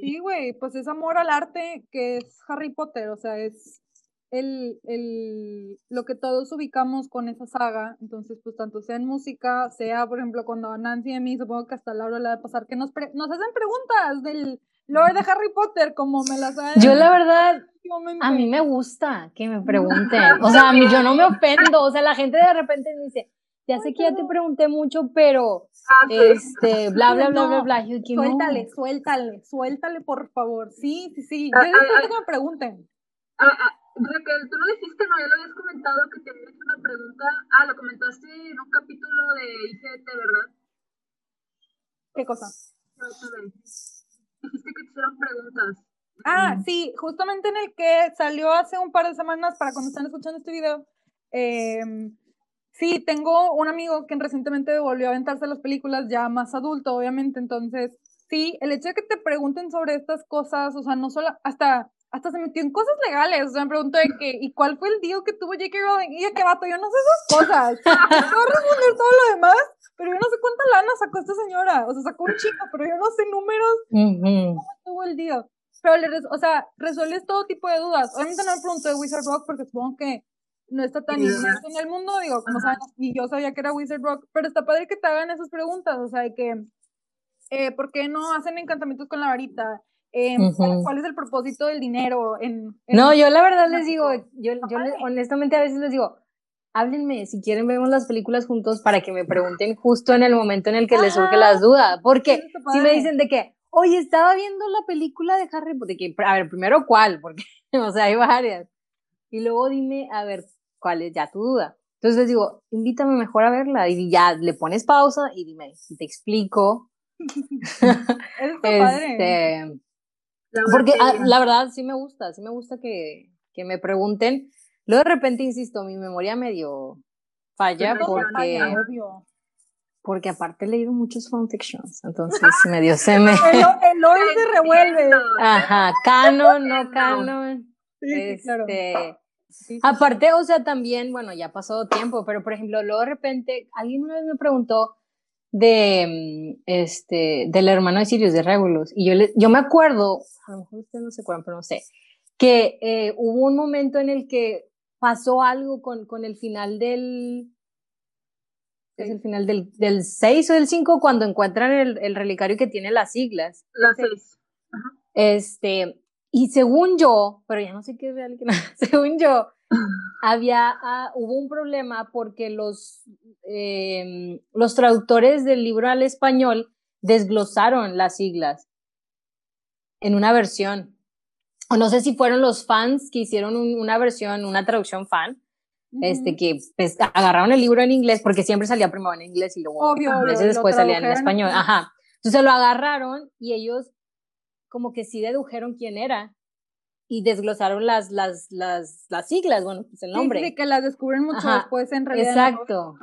Sí, güey, pues es amor al arte que es Harry Potter, o sea, es el, el, lo que todos ubicamos con esa saga, entonces pues tanto sea en música, sea por ejemplo cuando Nancy y a mí, supongo que hasta Laura le va a pasar, que nos, nos hacen preguntas del lore de Harry Potter, como me las hacen. Yo la verdad, a mí me gusta que me pregunten, o sea, a mí yo no me ofendo, o sea, la gente de repente me dice, ya sé que ya te pregunté mucho, pero ah, este, bla, bla, bla, bla, bla. suéltale, suéltale, suéltale, por favor. Sí, sí, sí. Yo disfruto que me pregunten. Ah, ah, Raquel, tú lo dijiste, ¿no? Ya lo habías comentado que te había hecho una pregunta. Ah, lo comentaste en un capítulo de IGT, ¿verdad? ¿Qué cosa? Dijiste que te hicieron preguntas. Ah, sí, justamente en el que salió hace un par de semanas para cuando están escuchando este video. Eh, sí, tengo un amigo que recientemente volvió a aventarse las películas ya más adulto, obviamente. Entonces, sí, el hecho de que te pregunten sobre estas cosas, o sea, no solo, hasta hasta se metió en cosas legales. O sea, me preguntó de que, ¿y cuál fue el deal que tuvo J.K. Rowling? Y yo, ¿qué vato? Yo no sé esas cosas. Yo voy a responder todo lo demás, pero yo no sé cuánta lana sacó esta señora. O sea, sacó un chico, pero yo no sé números. ¿Cómo tuvo el deal? Pero, le, o sea, resuelves todo tipo de dudas. Obviamente no me pregunto de Wizard Rock porque supongo que no está tan inmerso en el mundo, digo, como saben, ni yo sabía que era Wizard Rock, pero está padre que te hagan esas preguntas, o sea, de que, eh, ¿por qué no hacen encantamientos con la varita? Eh, ¿Cuál es el propósito del dinero? En, no, yo la verdad les digo, yo, yo honestamente a veces les digo, háblenme, si quieren vemos las películas juntos para que me pregunten justo en el momento en el que les surge las dudas, porque si me dicen de que, oye, estaba viendo la película de Harry Potter, que, a ver, primero cuál, porque, o sea, hay varias, y luego dime, a ver, cuál es ya tu duda. Entonces les digo, invítame mejor a verla y ya le pones pausa y dime, y te explico. este, porque ah, la verdad sí me gusta, sí me gusta que, que me pregunten. Luego de repente, insisto, mi memoria medio falla porque, porque aparte he leído muchos fanfictions, entonces medio se me... El, lore se revuelve. Ajá, canon, no canon. este, Aparte, o sea, también, bueno, ya ha pasado tiempo, pero por ejemplo, luego de repente, alguien una vez me preguntó, de mm, este del hermano de Sirius de Regulus. Y yo le, yo me acuerdo a lo mejor ustedes no se acuerdan pero no sé que eh, hubo un momento en el que pasó algo con, con el final del es el final del, del 6 o del 5 cuando encuentran el, el relicario que tiene las siglas. Las 6 Este, y según yo, pero ya no sé qué es real que no, según yo, había, ah, hubo un problema porque los, em, los traductores del libro al español desglosaron las siglas en una versión. O no sé si fueron los fans que hicieron una versión, una traducción fan, este, que pues, agarraron el libro en inglés, porque siempre salía primero en inglés y luego obvio, veces después salía en español. Ajá. Entonces lo agarraron y ellos como que sí dedujeron quién era y desglosaron las, las, las, las siglas, bueno, pues el nombre. Sí, que las descubren mucho después en realidad. Exacto.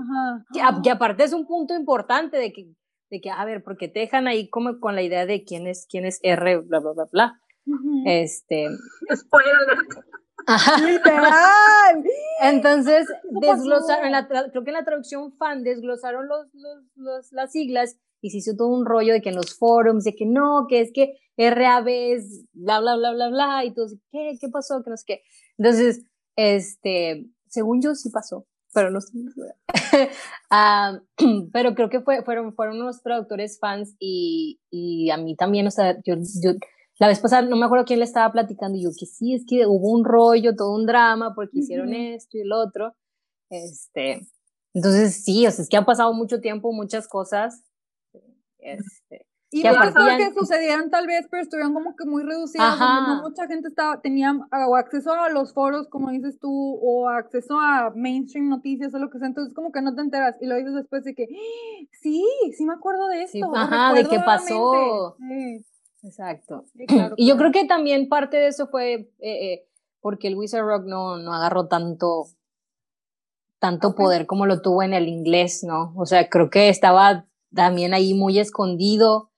Que, que, aparte es un punto importante de que, de que, a ver, porque te dejan ahí como con la idea de quién es, quién es R, bla, bla, bla, bla. Este. Spoiler. Ajá. Literal. Entonces, desglosaron, la creo que en la traducción fan desglosaron los, los, los, las siglas y se hizo todo un rollo de que en los forums, de que no, que es que RAB es bla, bla, bla, bla, bla, y todos, ¿qué? ¿Qué pasó? Que no sé qué. Entonces, este, según yo sí pasó, pero no estoy ah, pero creo que fue, fueron, fueron unos traductores fans y, y a mí también, o sea, yo, yo la vez pasada no me acuerdo quién le estaba platicando y yo que sí, es que hubo un rollo, todo un drama porque hicieron esto y el otro. Este, entonces sí, o sea, es que ha pasado mucho tiempo, muchas cosas. Este, y muchas cosas que sucedieron tal vez, pero estuvieron como que muy reducidas. No mucha gente estaba, tenía o acceso a los foros, como dices tú, o acceso a mainstream noticias o lo que sea. Entonces, como que no te enteras y lo dices después de que, ¡Ah! sí, sí me acuerdo de esto. ajá, de qué pasó. Exacto. y yo creo que también parte de eso fue eh, eh, porque el Wizard Rock no, no agarró tanto, tanto poder como lo tuvo en el inglés, ¿no? O sea, creo que estaba también ahí muy escondido.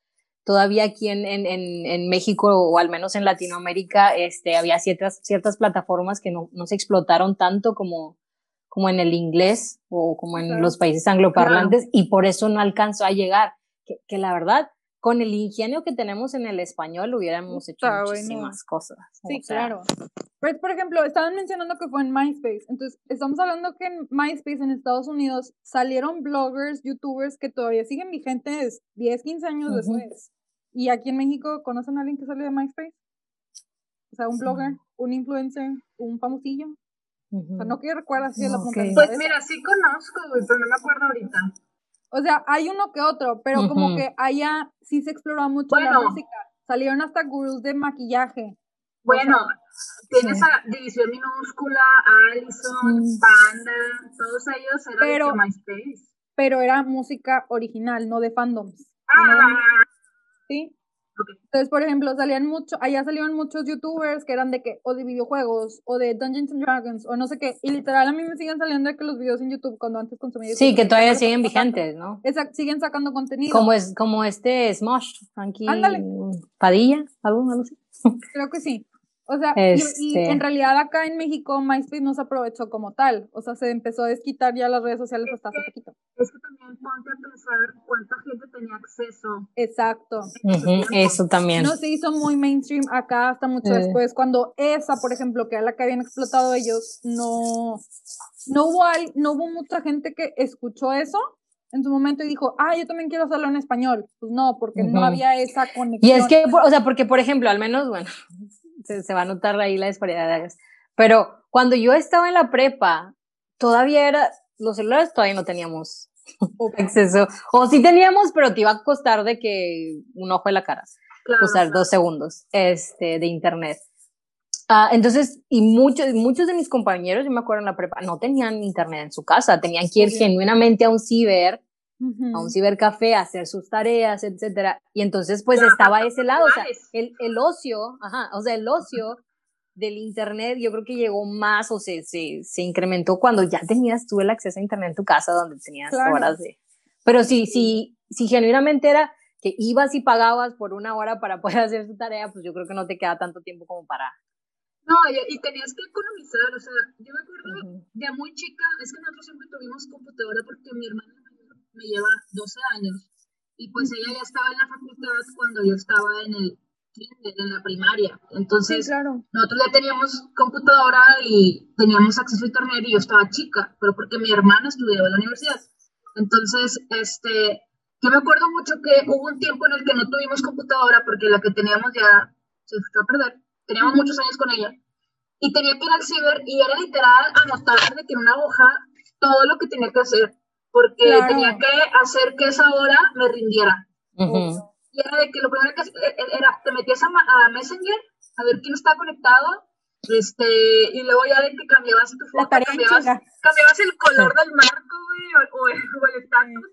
Todavía aquí en, en, en, México o al menos en Latinoamérica este, había ciertas, ciertas plataformas que no, no se explotaron tanto como, como en el inglés o como en los países angloparlantes y por eso no alcanzó a llegar. Que, que la verdad, con el ingenio que tenemos en el español hubiéramos hecho muchísimas cosas. Sí, claro. Pues, por ejemplo, estaban mencionando que fue en MySpace. Entonces, estamos hablando que en MySpace en Estados Unidos salieron bloggers, youtubers que todavía siguen vigentes 10, 15 años después. Y aquí en México, ¿conocen a alguien que salió de MySpace? O sea, un blogger, un influencer, un famosillo. O sea, no quiero recordar así de la punta Pues mira, sí conozco, pero no me acuerdo ahorita. O sea, hay uno que otro, pero como que allá sí se exploró mucho la música. Salieron hasta gurús de maquillaje. Bueno, tienes a División Minúscula, Allison, Panda, todos ellos eran pero, de MySpace. Pero era música original, no de fandoms. Ah, ¿Sí? Entonces, por ejemplo, salían mucho, allá salieron muchos youtubers que eran de que, o de videojuegos, o de Dungeons and Dragons, o no sé qué, y literal a mí me siguen saliendo de que los videos en YouTube cuando antes consumía Sí, que todavía siguen vigentes, ¿no? Exacto, siguen sacando contenido. Como es, como este Smosh, Frankie Ándale. Padilla, algo, algo así. Creo que sí. O sea, y, este en realidad acá en México MySpace no se aprovechó como tal. O sea, se empezó a desquitar ya las redes sociales hasta hace poquito. Es que también ponte a pensar cuánta gente acceso. Exacto. eso también. No se hizo muy mainstream acá hasta mucho después, cuando esa, por ejemplo, que era la que habían explotado ellos, no, no, hubo, no hubo mucha gente que escuchó eso en su momento y dijo, ah, yo también quiero hacerlo en español. Pues no, porque no había esa conexión. Y es que, o sea, porque, por ejemplo, al menos, bueno, se, va a notar ahí la disparidad de áreas. Pero cuando yo estaba en la prepa, todavía era, los celulares todavía no teníamos acceso. O sí teníamos, pero te iba a costar de que un ojo de la cara. Usar dos segundos este, de internet. Ah, entonces, y muchos, muchos de mis compañeros, yo me acuerdo en la prepa, no tenían internet en su casa, tenían que ir genuinamente a un ciber a un cibercafé, a hacer sus tareas, etcétera. Y entonces, pues estaba ese lado, o sea, el, el ocio, ajá, o sea, el ocio del internet yo creo que llegó más o se, se, se, incrementó cuando ya tenías tú el acceso a internet en tu casa donde tenías horas de... Pero si, si, si genuinamente era que ibas y pagabas por una hora para poder hacer tu tarea, pues yo creo que no te queda tanto tiempo como para... No, y, tenías que economizar, o sea, yo me acuerdo de muy chica, es que nosotros siempre tuvimos computadora porque mi hermana me lleva 12 años y pues ella ya estaba en la facultad cuando yo estaba en el en la primaria. Entonces, nosotros ya teníamos computadora y teníamos acceso a internet y yo estaba chica, pero porque mi hermana estudiaba en la universidad. Entonces, este, yo me acuerdo mucho que hubo un tiempo en el que no tuvimos computadora porque la que teníamos ya se echó a perder. Teníamos muchos años con ella. Y tenía que ir al ciber y era literal anotar de que en una hoja todo lo que tenía que hacer, porque tenía que hacer que esa hora me rindiera. Y era de que lo primero que e, era, te metías a, Messenger a ver quién está conectado, este, y luego ya de que cambiabas tu foto, cambiabas, cambiabas, el color del marco, o, el estatus.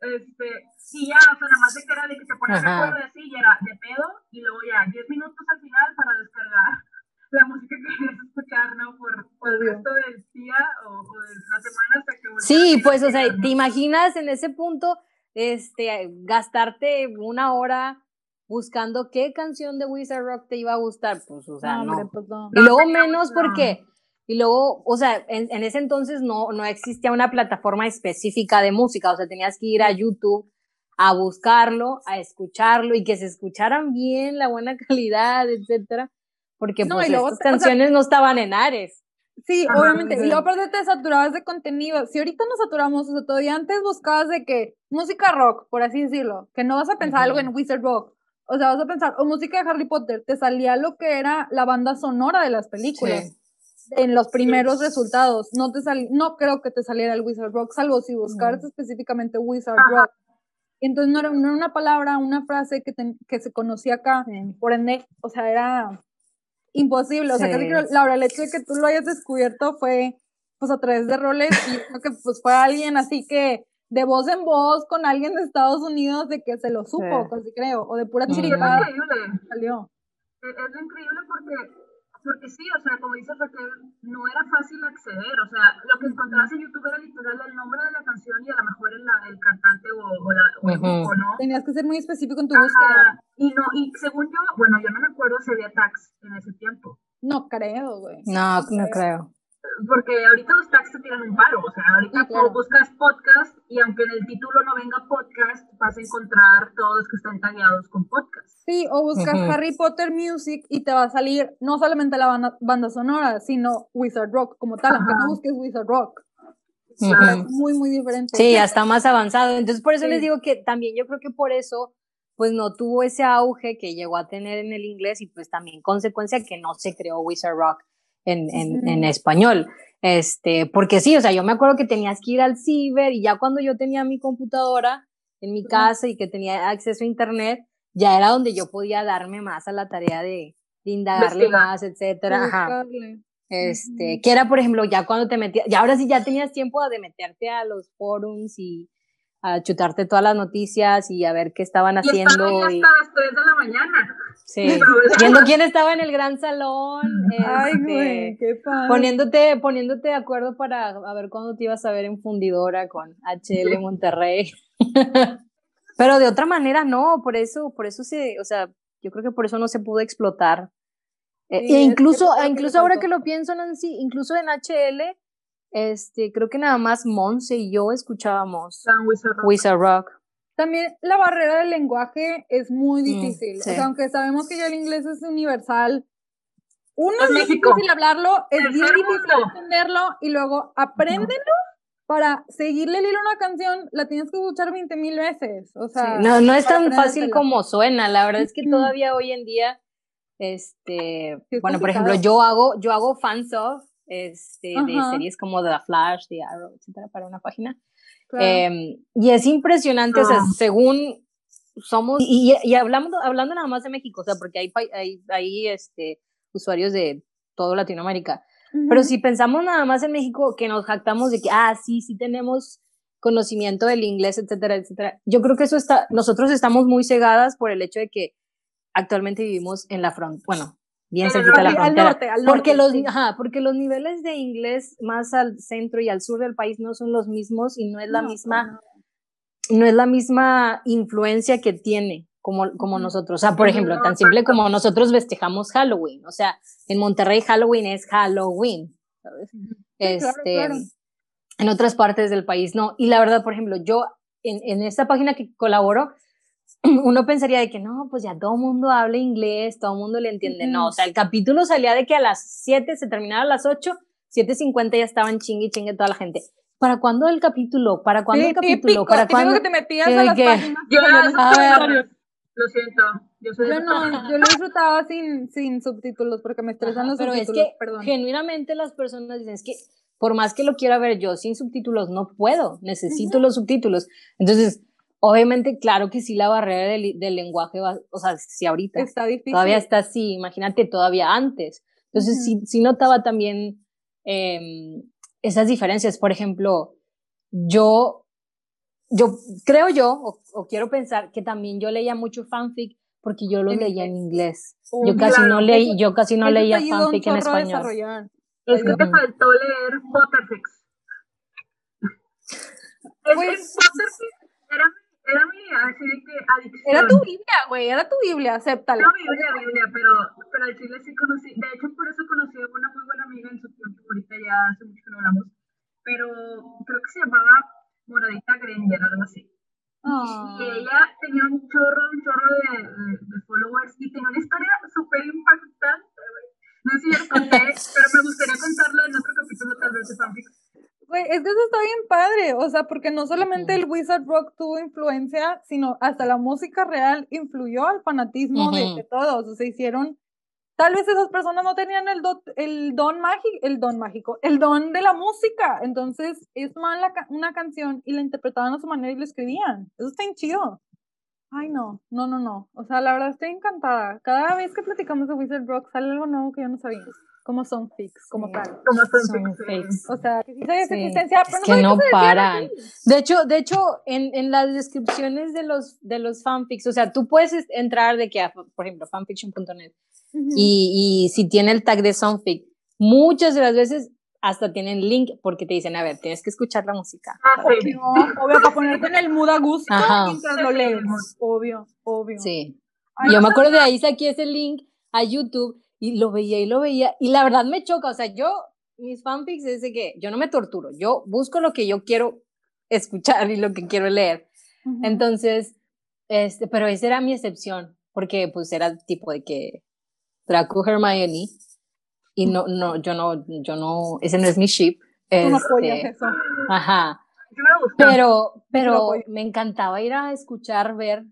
Este, y ya, o sea, nada más de que era de que te ponías de acuerdo así, y era de pedo, y luego ya 10 minutos al final para descargar la música que querías escuchar, ¿no? Por, por el resto del día o, o de la semana hasta que Sí, pues, o sea, ¿te imaginas en ese punto? Este, gastarte una hora buscando qué canción de Wizard Rock te iba a gustar, pues, o sea, no. Pues, y luego menos porque, y luego, o sea, en, en, ese entonces no, no existía una plataforma específica de música, o sea, tenías que ir a YouTube a buscarlo, a escucharlo y que se escucharan bien, la buena calidad, etcétera, porque pues estas canciones no estaban en Ares. Sí, obviamente. Y luego aparte te saturabas de contenido. Si ahorita nos saturamos, o sea, todavía antes buscabas de que música rock, por así decirlo, que no vas a pensar algo en Wizard Rock. O sea, vas a pensar, o música de Harry Potter, te salía lo que era la banda sonora de las películas. En los primeros resultados. No te sal, no creo que te saliera el Wizard Rock, salvo si buscaras específicamente Wizard Rock. Entonces no era, no era, una palabra, una frase que, que se conocía acá. Por ende, o sea, era imposible. O sea, casi creo, Laura, el hecho de que tú lo hayas descubierto fue pues a través de roles y creo que pues fue alguien así que de voz en voz con alguien de Estados Unidos de que se lo supo, casi creo, o de pura chiripada. Es increíble. Salió. Es, es increíble porque porque sí, o sea, como dice Raquel, no era fácil acceder, o sea, lo que encontrabas en YouTube era literal el nombre de la canción y a lo mejor el, el cantante o, o, la, o el grupo, ¿no? Tenías que ser muy específico en tu búsqueda. Y no, y según yo, bueno, yo no me acuerdo si había tags en ese tiempo. No creo, güey. No, no creo porque ahorita los tags te tiran un paro, o sea, ahorita buscas podcast y aunque en el título no venga podcast, vas a encontrar todos los que están tagueados con podcast. Sí, o buscas Harry Potter Music y te va a salir no solamente la banda, sonora, sino Wizard Rock como tal, aunque no busques Wizard Rock. Es muy, muy diferente. Sí, ya está más avanzado. Entonces, por eso les digo que también yo creo que por eso pues no tuvo ese auge que llegó a tener en el inglés y pues también consecuencia que no se creó Wizard Rock en, en, en, español. Este, porque sí, o sea, yo me acuerdo que tenías que ir al ciber y ya cuando yo tenía mi computadora en mi casa y que tenía acceso a internet, ya era donde yo podía darme más a la tarea de, de indagarle más, etcétera. Ajá. Este, que era, por ejemplo, ya cuando te metías, ya ahora sí ya tenías tiempo de meterte a los forums y a chutarte todas las noticias y a ver qué estaban haciendo. Y hasta las 3 de la mañana. Sí, viendo quién estaba en el gran salón, Ay, este, güey, qué poniéndote, poniéndote de acuerdo para a ver cuándo te ibas a ver en fundidora con HL Monterrey. Pero de otra manera no, por eso, por eso se, o sea, yo creo que por eso no se pudo explotar. e incluso, incluso ahora que lo pienso, Nancy, incluso en HL, este, creo que nada más Monse y yo escuchábamos Wizard Rock. También la barrera del lenguaje es muy mm, difícil. O sea, aunque sabemos que ya el inglés es universal, uno es difícil hablarlo, es bien difícil entenderlo y luego apréndelo para seguirle el hilo a una canción, la tienes que escuchar 20 mil veces. O sea, no, no es tan fácil como suena. La verdad es que todavía hoy en día, este, bueno, por ejemplo, yo hago, yo hago fans of, este, de series como The Flash, The Arrow, etcétera, para una página. Em, y es impresionante, o sea, ah. según somos, y, y, hablando, hablando nada más de México, o sea, porque hay, hay, hay este, usuarios de todo Latinoamérica, pero si pensamos nada más en México, que nos jactamos de que, ah, sí, sí tenemos conocimiento del inglés, etcétera, etcétera, yo creo que eso está, nosotros estamos muy cegadas por el hecho de que actualmente vivimos en la frontera, bueno, bien cerquita de la frontera. Al norte, al norte, porque, los, ajá, porque los niveles de inglés más al centro y al sur del país no son los mismos y no es la misma, no. es la misma influencia que tiene como, como nosotros. O sea, por ejemplo, tan simple como nosotros festejamos Halloween. O sea, en Monterrey Halloween es Halloween. ¿sabes? este, En otras partes del país no. Y la verdad, por ejemplo, yo en, en esta página que colaboro, uno pensaría de que no, pues ya todo el mundo habla inglés, todo el mundo le entiende. No, o sea, el capítulo salía de que a las 7 se terminaba a las 8, 7.50 ya estaban chingue y chingue toda la gente. ¿Para cuándo el capítulo? ¿Para cuándo el capítulo? ¿Para cuándo? que te metías a las páginas. Yo ver, Lo siento. Yo, yo no, yo lo disfrutaba sin, sin subtítulos porque me estresan los subtítulos. Pero es que perdón. genuinamente las personas dicen, es que por más que lo quiera ver yo sin subtítulos, no puedo, necesito los subtítulos. Entonces, obviamente, claro que sí, la barrera del, del lenguaje va, o sea, si ahorita está difícil. todavía está así, imagínate todavía antes. Entonces, sí, sí, notaba también eh, esas diferencias. Por ejemplo, yo yo creo yo, o, quiero pensar, que también yo leía mucho fanfic porque yo lo leía en inglés. yo casi no leí, yo casi no leía fanfic en español. Es que te faltó leer Potterfix. Pues, Potterfix era, era mi así de que adicción. Era tu Biblia, güey, era tu Biblia, acéptala. No, Biblia, Biblia, pero, pero al chile sí conocí, de hecho por eso conocí a una muy buena amiga en su tiempo, ahorita ya hace mucho que no hablamos, pero creo que se llamaba Moradita Granger, algo así. Y ah. ella tenía un chorro, un chorro de, de, followers y tenía una historia súper impactante, No sé si ya conté, pero me gustaría contarla en otro capítulo tal vez de fanfic. Güey, es que eso está bien padre, o sea, porque no solamente el Wizard Rock tuvo influencia, sino hasta la música real influyó al fanatismo de, de, todos, o sea, hicieron Tal vez esas personas no tenían el, el don mágico, el don mágico, el don de la música. Entonces, es la, una canción y la interpretaban a su manera y la escribían. Eso está bien chido. Ay, no, no, no, no. O sea, la verdad estoy encantada. Cada vez que platicamos de Wizard Rock sale algo nuevo que yo no sabía. Como son fix, como tal. Como son fix. O sea, que sí sabía existencia, pero no que no paran. De hecho, de hecho, en, en las descripciones de los, de los fanfics, o sea, tú puedes entrar de que, por ejemplo, fanfiction.net y, y, si tiene el tag de Songfic, muchas de las veces hasta tienen link porque te dicen, a ver, tienes que escuchar la música. Ah, obvio, para ponerte en el mood a gusto mientras lo leemos. Obvio, obvio. Sí. Yo me acuerdo de ahí saqué ese link a YouTube y lo veía y lo veía. Y la verdad me choca. O sea, yo, mis fanfics es de que yo no me torturo. Yo busco lo que yo quiero escuchar y lo que quiero leer. Entonces, este, pero esa era mi excepción, porque pues era tipo de que Draco Hermione y no, no, yo no, yo no, ese no es mi ship. Tú no apoyas este, eso. Ajá. Pero, pero me encantaba ir a escuchar, ver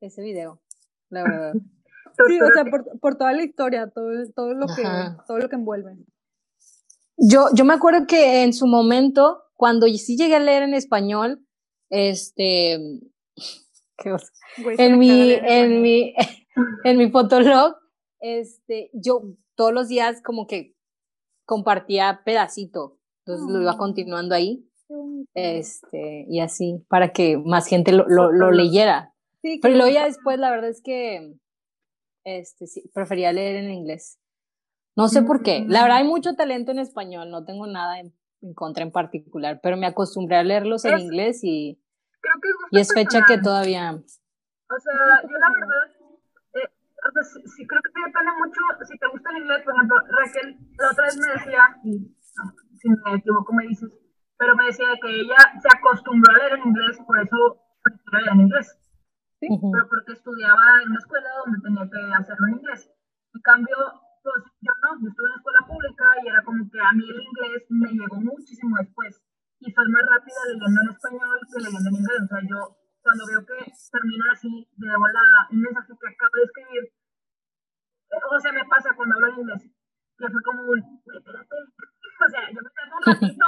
ese video, la verdad. Sí, o sea, por, por toda la historia, todo, todo, lo que, todo lo que envuelve. Yo, yo me acuerdo que en su momento, cuando sí llegué a leer en español, este, ¿qué en mi, en mi, en mi fotolog, este, yo todos los días como que compartía pedacito, entonces lo iba continuando ahí, este, y así, para que más gente lo, lo, leyera. Pero luego ya después, la verdad es que, este, sí, prefería leer en inglés. No sé por qué. La verdad hay mucho talento en español, no tengo nada en, contra en particular, pero me acostumbré a leerlos en inglés y, creo que y es fecha que todavía... O sea, yo la verdad o sea, sí, creo que te depende mucho, si te gusta el inglés, por ejemplo, Raquel la otra vez me decía, si me equivoco me dices, pero me decía que ella se acostumbró a leer en inglés por eso prefiere leer en inglés. ¿Sí? Pero porque estudiaba en una escuela donde tenía que hacerlo en inglés. En cambio, pues yo no, yo estuve en escuela pública y era como que a mí el inglés me llegó muchísimo después. Y soy más rápida leyendo en español que leyendo en inglés. O sea, yo cuando veo que terminan así de volada un mensaje que acabo de escribir, eh, o sea, me pasa cuando hablo en inglés, que fue como un, espérate, o sea, yo me tardo un ratito.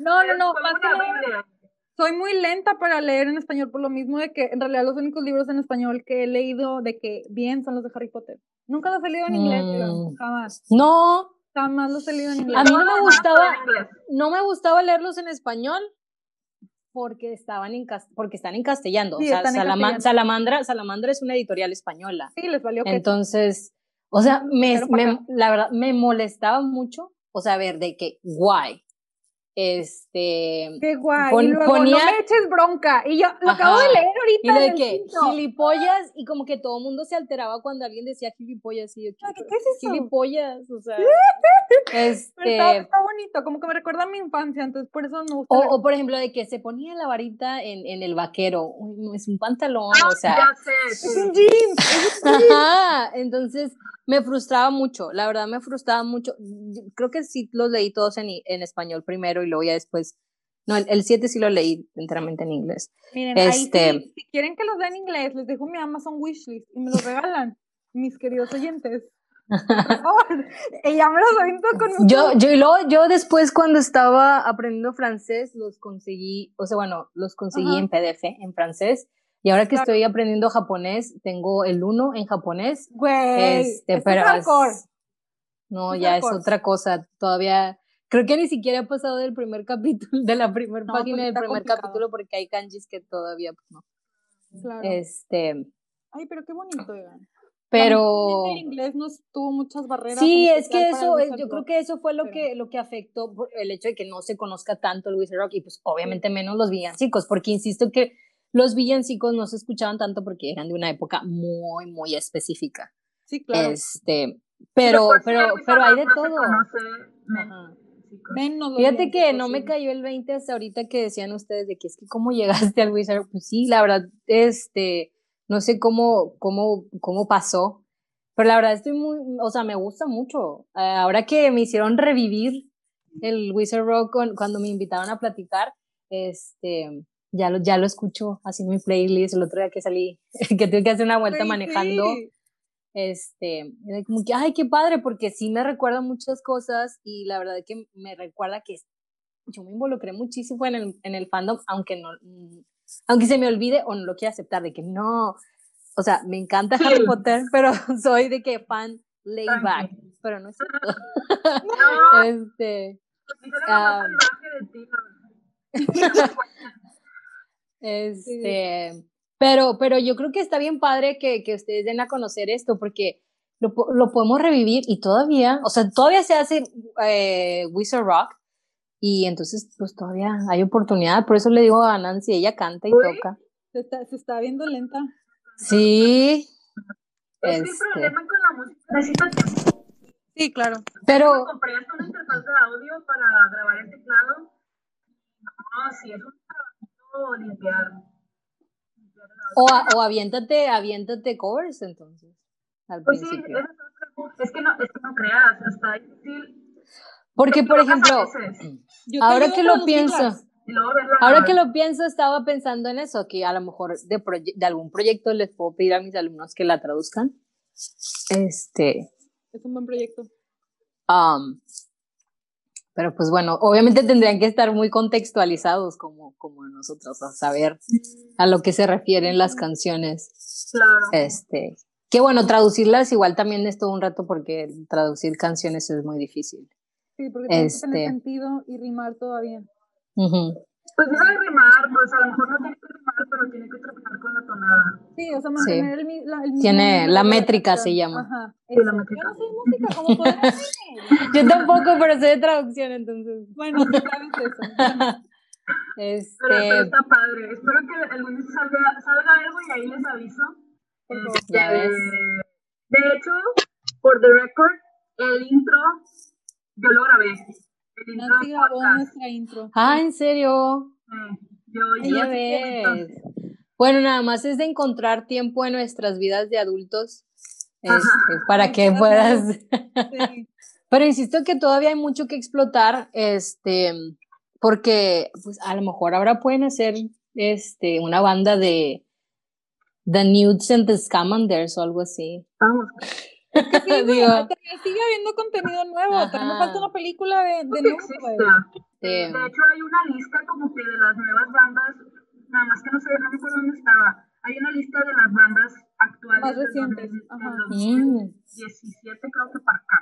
no, no, no, más que nada, soy muy lenta para leer en español por lo mismo de que en realidad los únicos libros en español que he leído de que bien son los de Harry Potter. Nunca los he leído en inglés, mm. jamás. No. Jamás los he leído en inglés. A mí no me gustaba, no me gustaba leerlos en español porque estaban en porque están en castellano. o sea, Salamandra, Salamandra es una editorial española. Sí, les valió Entonces, o sea, me, la verdad, me molestaba mucho, o sea, ver de que guay, este. Qué guay. y luego, no me eches bronca. Y yo lo acabo de leer ahorita. Y de que gilipollas, y como que todo el mundo se alteraba cuando alguien decía gilipollas. Y yo, ¿qué, ¿qué es eso? Gilipollas, o sea. este... Está, bonito, como que me recuerda a mi infancia, entonces por eso no gusta. O, por ejemplo, de que se ponía la varita en, en el vaquero. no es un pantalón, o sea. Es un jeans. Ajá. Entonces me frustraba mucho, la verdad me frustraba mucho. Creo que sí los leí todos en, en español primero y luego ya después No, el 7 sí lo leí enteramente en inglés. Miren, este... ahí si quieren que los vea en inglés, les dejo mi Amazon wishlist y me los regalan, mis queridos oyentes. Ella me los con yo, yo, y luego, yo después cuando estaba aprendiendo francés, los conseguí, o sea, bueno, los conseguí en PDF, en francés. Y ahora que estoy aprendiendo japonés, tengo el 1 en japonés. Güey, este, pero no, ya es otra cosa. Todavía creo que ni siquiera he pasado del primer capítulo, de la primera página pues del primer capítulo porque hay kanjis que todavía pues, no. Claro. Este. Ay, pero qué bonito, Iván. Pero el inglés nos tuvo muchas barreras. Sí, es que eso, yo creo que eso fue lo que lo que afectó el hecho de que no se conozca tanto el Wizard Rock y pues obviamente menos los villancicos, porque insisto que los villancicos no se escuchaban tanto porque eran de una época muy muy específica. Sí, claro. Este, pero pero pero hay de todo. Fíjate que no me cayó el 20 hasta ahorita que decían ustedes de que es que cómo llegaste al Wizard, pues sí, la verdad este no sé cómo, cómo, cómo pasó, pero la verdad estoy muy, o sea, me gusta mucho. Eh, ahora que me hicieron revivir el Wizard Rock cuando me invitaban a platicar, este, ya lo, ya lo escucho haciendo mi playlist. El otro día que salí, que tuve que hacer una vuelta manejando, este, como que, ay, qué padre, porque sí me recuerda muchas cosas y la verdad es que me recuerda que yo me involucré muchísimo en el, en el fandom, aunque no, aunque se me olvide o no lo quiera aceptar, de que no, o sea, me encanta Harry Potter, pero soy de que fan laid back, pero no es cierto. No. este, este, pero, pero yo creo que está bien padre que, que ustedes den a conocer esto, porque lo, lo, podemos revivir y todavía, o sea, todavía se hace eh, Wizard Rock, y entonces, pues todavía hay oportunidad. Por eso le digo a Nancy, ella canta y toca. Se está, se está viendo lenta. Sí. Es este... el problema con la música tiempo. Sí, claro. Pero. Compré una interfaz de audio para grabar el teclado. No, sí, es un trabajo limpiar. o, o aviéntate, aviéntate covers entonces. Al pues principio. sí, es, que no, es que no creas, hasta difícil porque, por ejemplo, ahora que lo pienso, ahora que lo pienso, estaba pensando en eso, que a lo mejor de, de algún proyecto les puedo pedir a mis alumnos que la traduzcan. Este. Es un buen proyecto. Um, pero pues bueno, obviamente tendrían que estar muy contextualizados como, como nosotros, a saber a lo que se refieren las canciones. Claro. Este, que bueno, traducirlas igual también es todo un rato porque traducir canciones es muy difícil. Sí, porque tiene que tener este sentido y rimar todavía. Pues debe rimar, pues a lo mejor no tiene que rimar, pero tiene que trabajar con la tonada. Sí, o sea, mantener El, la, el, mismo Tiene la métrica, se llama. Ajá. Sí, la métrica. Yo no sé música, ¿cómo puedes Yo tampoco, pero sé de traducción, entonces. Bueno, sabes eso. Este... Pero, pero, está padre. Espero que algún día salga, salga algo y ahí les aviso. Este, ya ves. De hecho, por the record, el intro yo lo grabé. El intro Nancy grabó nuestra intro. Ah, ¿en serio? Sí, yo, ves. Bueno, nada más es de encontrar tiempo en nuestras vidas de adultos este, para que puedas. Sí. Pero insisto que todavía hay mucho que explotar, este, porque pues a lo mejor ahora pueden hacer este, una banda de The Nudes and the Scamanders o algo así. Vamos. sigue habiendo contenido nuevo. Tenemos falta una película de, de De hecho, hay una lista como que de las nuevas bandas, nada más que no sé, no me acuerdo dónde estaba. Hay una lista de las bandas actuales. Más recientes. De 2017, creo que para acá.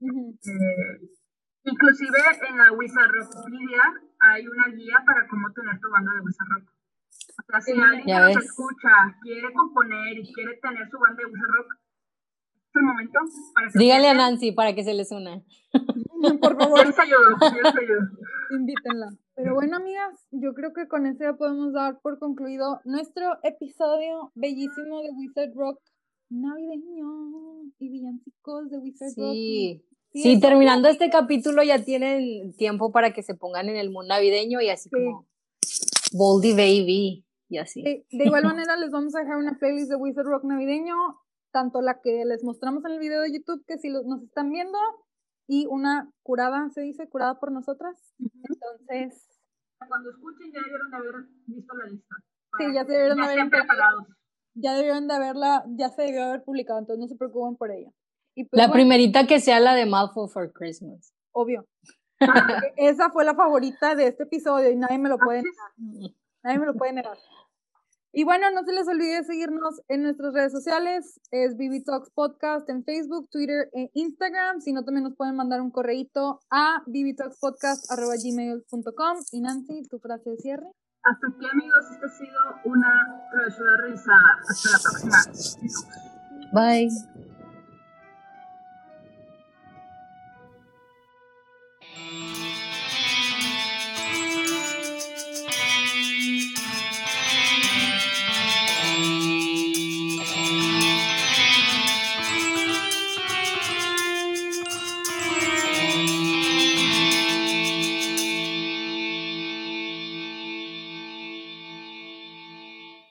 eh, inclusive en la Wizard Rock Media hay una guía para cómo tener tu banda de Wizard Rock. O sea, si alguien que nos escucha quiere componer y quiere tener su banda de Wizard Rock, el momento. Para Dígale a Nancy para que se les una. Por favor. Yo yo ayudo. Invítenla. Pero bueno, amigas, yo creo que con eso ya podemos dar por concluido nuestro episodio bellísimo de Wizard Rock navideño y villancicos de Wizard Rock. Sí. Sí, terminando este capítulo ya tienen tiempo para que se pongan en el mundo navideño y así como Boldy Baby y así. de igual manera les vamos a dejar una playlist de Wizard Rock navideño tanto la que les mostramos en el video de YouTube, que si nos están viendo, y una curada, se dice, curada por nosotras. Entonces, cuando escuchen ya debieron de haber visto la lista. Sí, ya se debieron de haber preparados. Ya debieron de haberla, ya se debió haber publicado, entonces no se preocupen por ella. Pues la primerita que sea la de Malfoy for Christmas. Obvio. Esa fue la favorita de este episodio y nadie me lo puede negar. Nadie me lo puede negar. Y bueno, no se les olvide seguirnos en nuestras redes sociales. Es BB Talks Podcast en Facebook, Twitter e Instagram. Si no, también nos pueden mandar un correíto a bbtalkspodcast.gmail.com. Y Nancy, tu frase de cierre. Hasta aquí, amigos. Esta ha sido una travesura realizada. Hasta la próxima. Bye.